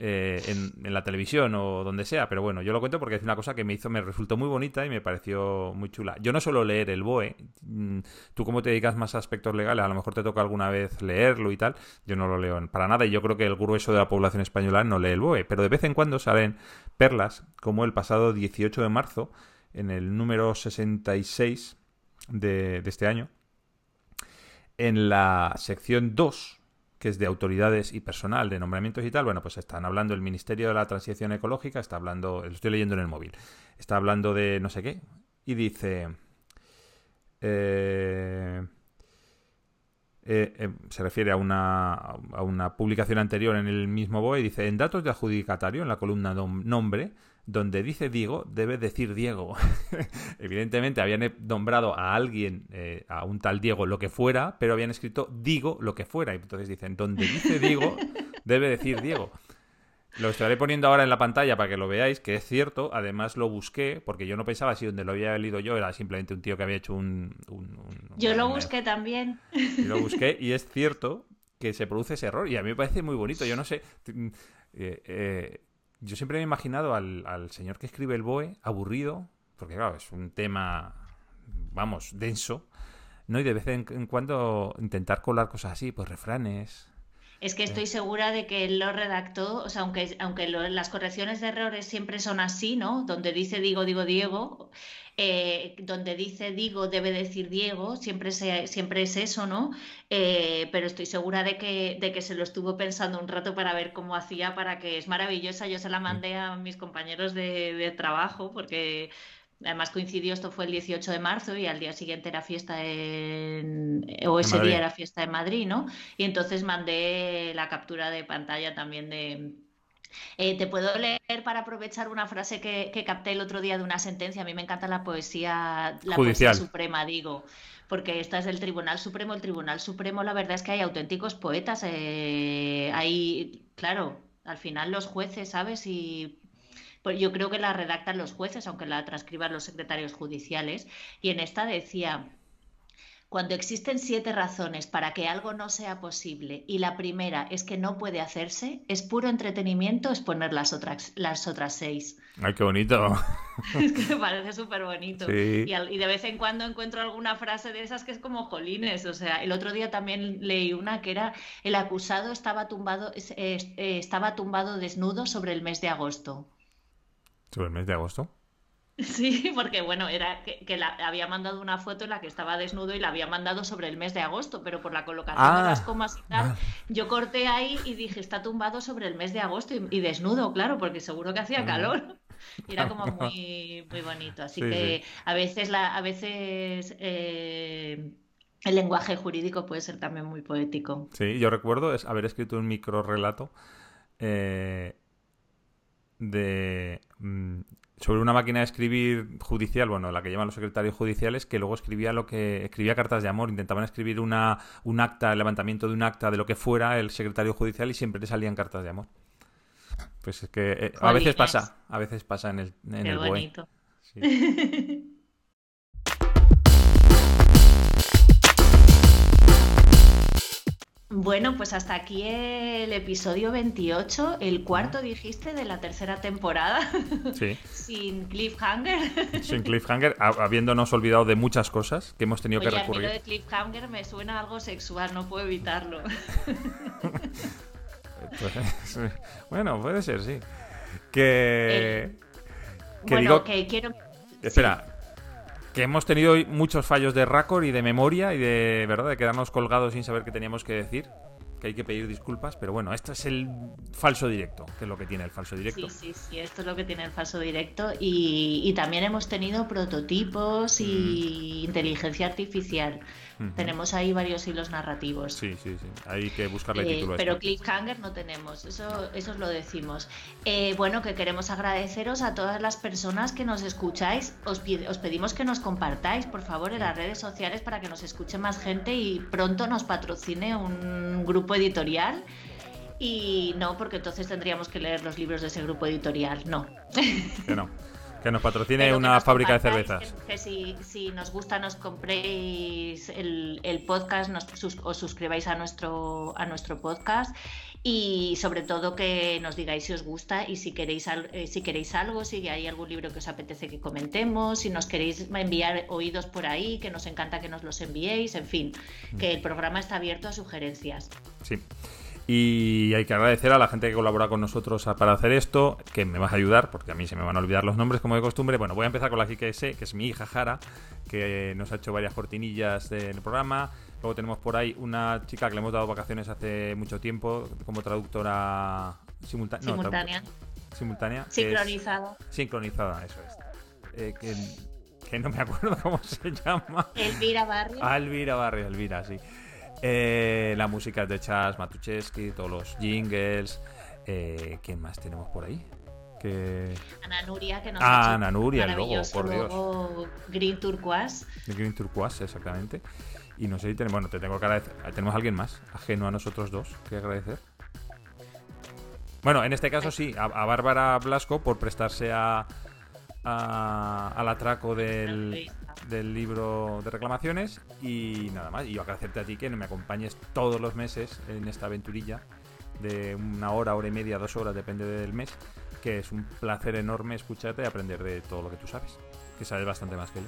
eh, en, la televisión o donde sea, pero bueno, yo lo cuento porque es una cosa que me hizo, me resultó muy bonita y me pareció muy chula. Yo no suelo leer el BOE, mm, tú como te dedicas más a aspectos legales, a lo mejor te toca alguna vez leerlo y tal, yo no lo leo para nada y yo creo que el grueso de la población española no lee el BOE, pero de vez en cuando salen perlas, como el pasado 18 de marzo, en el número 66 de, de este año, en la sección 2 que es de autoridades y personal, de nombramientos y tal, bueno, pues están hablando el Ministerio de la Transición Ecológica, está hablando, lo estoy leyendo en el móvil, está hablando de no sé qué, y dice... Eh, eh, eh, se refiere a una, a una publicación anterior en el mismo BOE dice, en datos de adjudicatario, en la columna nombre, donde dice Diego, debe decir Diego. <laughs> Evidentemente habían nombrado a alguien, eh, a un tal Diego, lo que fuera, pero habían escrito Digo lo que fuera. Y entonces dicen, donde dice Diego, <laughs> debe decir Diego. Lo estaré poniendo ahora en la pantalla para que lo veáis, que es cierto. Además lo busqué, porque yo no pensaba si donde lo había leído yo era simplemente un tío que había hecho un... yo lo busqué también. Y lo busqué <laughs> y es cierto que se produce ese error. Y a mí me parece muy bonito. Yo no sé... Eh, eh, yo siempre me he imaginado al, al señor que escribe el BOE aburrido, porque claro, es un tema, vamos, denso, ¿no? Y de vez en, cuando intentar colar cosas así, pues refranes, es que estoy segura de que él lo redactó, o sea, aunque, aunque las correcciones de errores siempre son así, ¿no? Donde dice digo, digo, Diego, eh, donde dice digo debe decir Diego, siempre, siempre es eso, ¿no? Eh, pero estoy segura de que, de que se lo estuvo pensando un rato para ver cómo hacía, para que es maravillosa. Yo se la mandé a mis compañeros de, trabajo porque Además coincidió, esto fue el 18 de marzo y al día siguiente era fiesta en, o ese día era fiesta en Madrid, ¿no? Y entonces mandé la captura de pantalla también de, eh, te puedo leer para aprovechar una frase que, capté el otro día de una sentencia. A mí me encanta la poesía, la poesía suprema, digo, porque esta es del Tribunal Supremo. El Tribunal Supremo, la verdad es que hay auténticos poetas. Eh, hay, claro, Al final los jueces, ¿sabes? Y pues yo creo que la redactan los jueces, aunque la transcriban los secretarios judiciales. Y en esta decía, cuando existen siete razones para que algo no sea posible y la primera es que no puede hacerse, es puro entretenimiento exponer las otras, las otras seis. Ay, qué bonito. <laughs> es que me parece súper bonito. Y, de vez en cuando encuentro alguna frase de esas que es como jolines. O sea, el otro día también leí una que era el acusado estaba tumbado, eh, estaba tumbado desnudo sobre el mes de agosto. ¿Sobre el mes de agosto? Sí, <laughs> porque bueno, era que, la, había mandado una foto en la que estaba desnudo y la había mandado sobre el mes de agosto, pero por la colocación de las ah, comas y tal, yo corté ahí y dije, está tumbado sobre el mes de agosto y, desnudo, claro, porque seguro que hacía calor. <laughs> Y era como muy, muy bonito. Así que a veces la, a veces eh, el lenguaje jurídico puede ser también muy poético. Sí, yo recuerdo es haber escrito un micro relato eh, de mm, sobre una máquina de escribir judicial, bueno, la que llaman los secretarios judiciales, que luego escribía lo que escribía cartas de amor, intentaban escribir una, un acta, el levantamiento de un acta de lo que fuera el secretario judicial y siempre le salían cartas de amor. Pues es que eh, a veces pasa, a veces pasa en el en el bonito. <laughs> Bueno, pues hasta aquí el episodio 28, el cuarto dijiste de la tercera temporada. <laughs> Sí. Sin cliffhanger. <laughs> Sin cliffhanger, habiéndonos olvidado de muchas cosas que hemos tenido que recurrir. A de cliffhanger me suena algo sexual, no puedo evitarlo. <laughs> Pues, bueno, puede ser, sí. Que. Eh, que bueno, que quiero. Espera, que hemos tenido muchos fallos de récord y de memoria y de verdad de quedarnos colgados sin saber qué teníamos que decir que hay que pedir disculpas, pero bueno, esto es el falso directo, que es lo que tiene el falso directo. Sí, sí, sí, esto es lo que tiene el falso directo y, también hemos tenido prototipos y mm. inteligencia artificial. Tenemos ahí varios hilos narrativos. Sí, sí, sí. Hay que buscarle eh, título. pero cliffhanger no tenemos, eso, eso os lo decimos. Eh, bueno, que queremos agradeceros a todas las personas que nos escucháis. Os, os pedimos que nos compartáis, por favor, en las redes sociales para que nos escuche más gente y pronto nos patrocine un grupo editorial. Y no, porque entonces tendríamos que leer los libros de ese grupo editorial. No. Que no. <laughs> Que nos patrocine una fábrica de cervezas. Que, si, si, nos gusta nos compréis el, el podcast, nos, os suscribáis a nuestro, a nuestro podcast y sobre todo que nos digáis si os gusta y si queréis, eh, si queréis algo, si hay algún libro que os apetece que comentemos, si nos queréis enviar oídos por ahí, que nos encanta que nos los enviéis, en fin, que el programa está abierto a sugerencias. Sí. Y hay que agradecer a la gente que colabora con nosotros para hacer esto, que me vas a ayudar, porque a mí se me van a olvidar los nombres como de costumbre. Bueno, voy a empezar con la que sé, que es mi hija Jara, que nos ha hecho varias cortinillas del programa. Luego tenemos por ahí una chica que le hemos dado vacaciones hace mucho tiempo como traductora simultánea. simultánea. Sincronizada. sincronizada, eso es. Eh, que, no me acuerdo <laughs> cómo se llama. Elvira Barrio. Ah, Elvira Barrio, Elvira, sí. Eh, la música es de Chas Matucheski, todos los jingles. Eh, ¿Quién más tenemos por ahí? Que... Ana Nuria, que nos ah, Ana Nuria, el logo, por Dios. Green Turquoise. Green Turquoise, exactamente. Y no sé si tenemos, bueno, te tengo que agradecer. ¿Tenemos alguien más ajeno a nosotros dos que agradecer? Bueno, en este caso sí, a, Bárbara Blasco por prestarse a, al atraco del, del, libro de reclamaciones y nada más. Y yo agradecerte a ti que me acompañes todos los meses en esta aventurilla de una hora, hora y media, dos horas, depende del mes, que es un placer enorme escucharte y aprender de todo lo que tú sabes, que sabes bastante más que yo.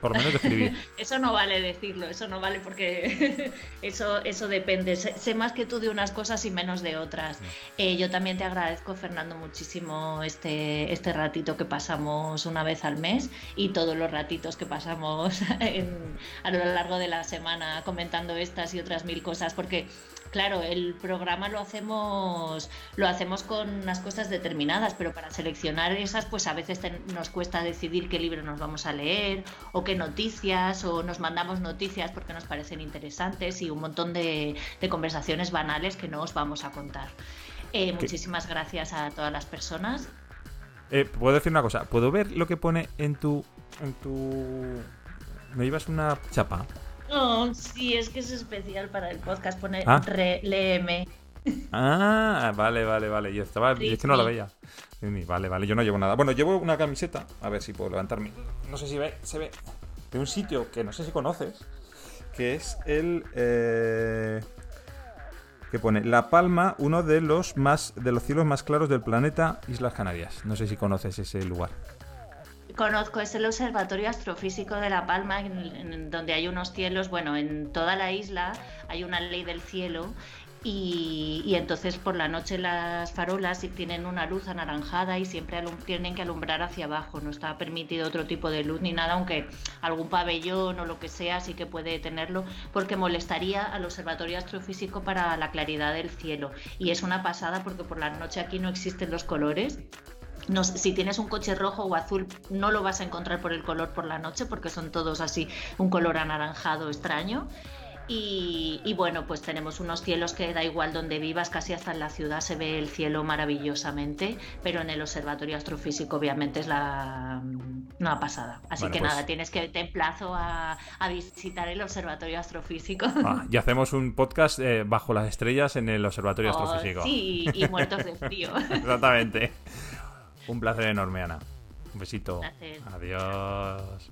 Por menos escribir. <laughs> eso no vale decirlo, eso no vale porque <laughs> eso, eso depende. Sé, más que tú de unas cosas y menos de otras. Eh, yo también te agradezco, Fernando, muchísimo este, este ratito que pasamos una vez al mes y todos los ratitos que pasamos <laughs> a lo largo de la semana comentando estas y otras mil cosas, porque claro, el programa lo hacemos, lo hacemos con unas cosas determinadas, pero para seleccionar esas, pues a veces nos cuesta decidir qué libro nos vamos a leer, o qué noticias, o nos mandamos noticias porque nos parecen interesantes y un montón de, conversaciones banales que no os vamos a contar. Eh, muchísimas gracias a todas las personas. Eh, Puedo decir una cosa, ¿puedo ver lo que pone en tu. en tu. ¿Me llevas una chapa? Oh, sí, es que es especial para el podcast. Pone ah. re, léeme. Ah, vale, vale, vale. Yo estaba. Es que no lo veía. Vale, vale, yo no llevo nada. Bueno, llevo una camiseta. A ver si puedo levantarme. No sé si ve, se ve. De un sitio que no sé si conoces. Que es el. Eh, que pone La Palma, uno de los más de los cielos más claros del planeta, Islas Canarias. No sé si conoces ese lugar. Conozco, es el Observatorio Astrofísico de La Palma, donde hay unos cielos, bueno, en toda la isla hay una ley del cielo y, entonces por la noche las farolas tienen una luz anaranjada y siempre tienen que alumbrar hacia abajo, no está permitido otro tipo de luz ni nada, aunque algún pabellón o lo que sea sí que puede tenerlo, porque molestaría al Observatorio Astrofísico para la claridad del cielo. Y es una pasada porque por la noche aquí no existen los colores no, si tienes un coche rojo o azul, no lo vas a encontrar por el color por la noche, porque son todos así, un color anaranjado extraño. Y, bueno, pues tenemos unos cielos que da igual donde vivas, casi hasta en la ciudad se ve el cielo maravillosamente, pero en el Observatorio Astrofísico obviamente es la una pasada. Así que pues nada, tienes que te emplazo a, visitar el Observatorio Astrofísico. Ah, y hacemos un podcast eh, bajo las estrellas en el Observatorio oh, Astrofísico. Sí, y muertos de frío. <laughs> Exactamente. Un placer enorme, Ana. Un besito. Adiós.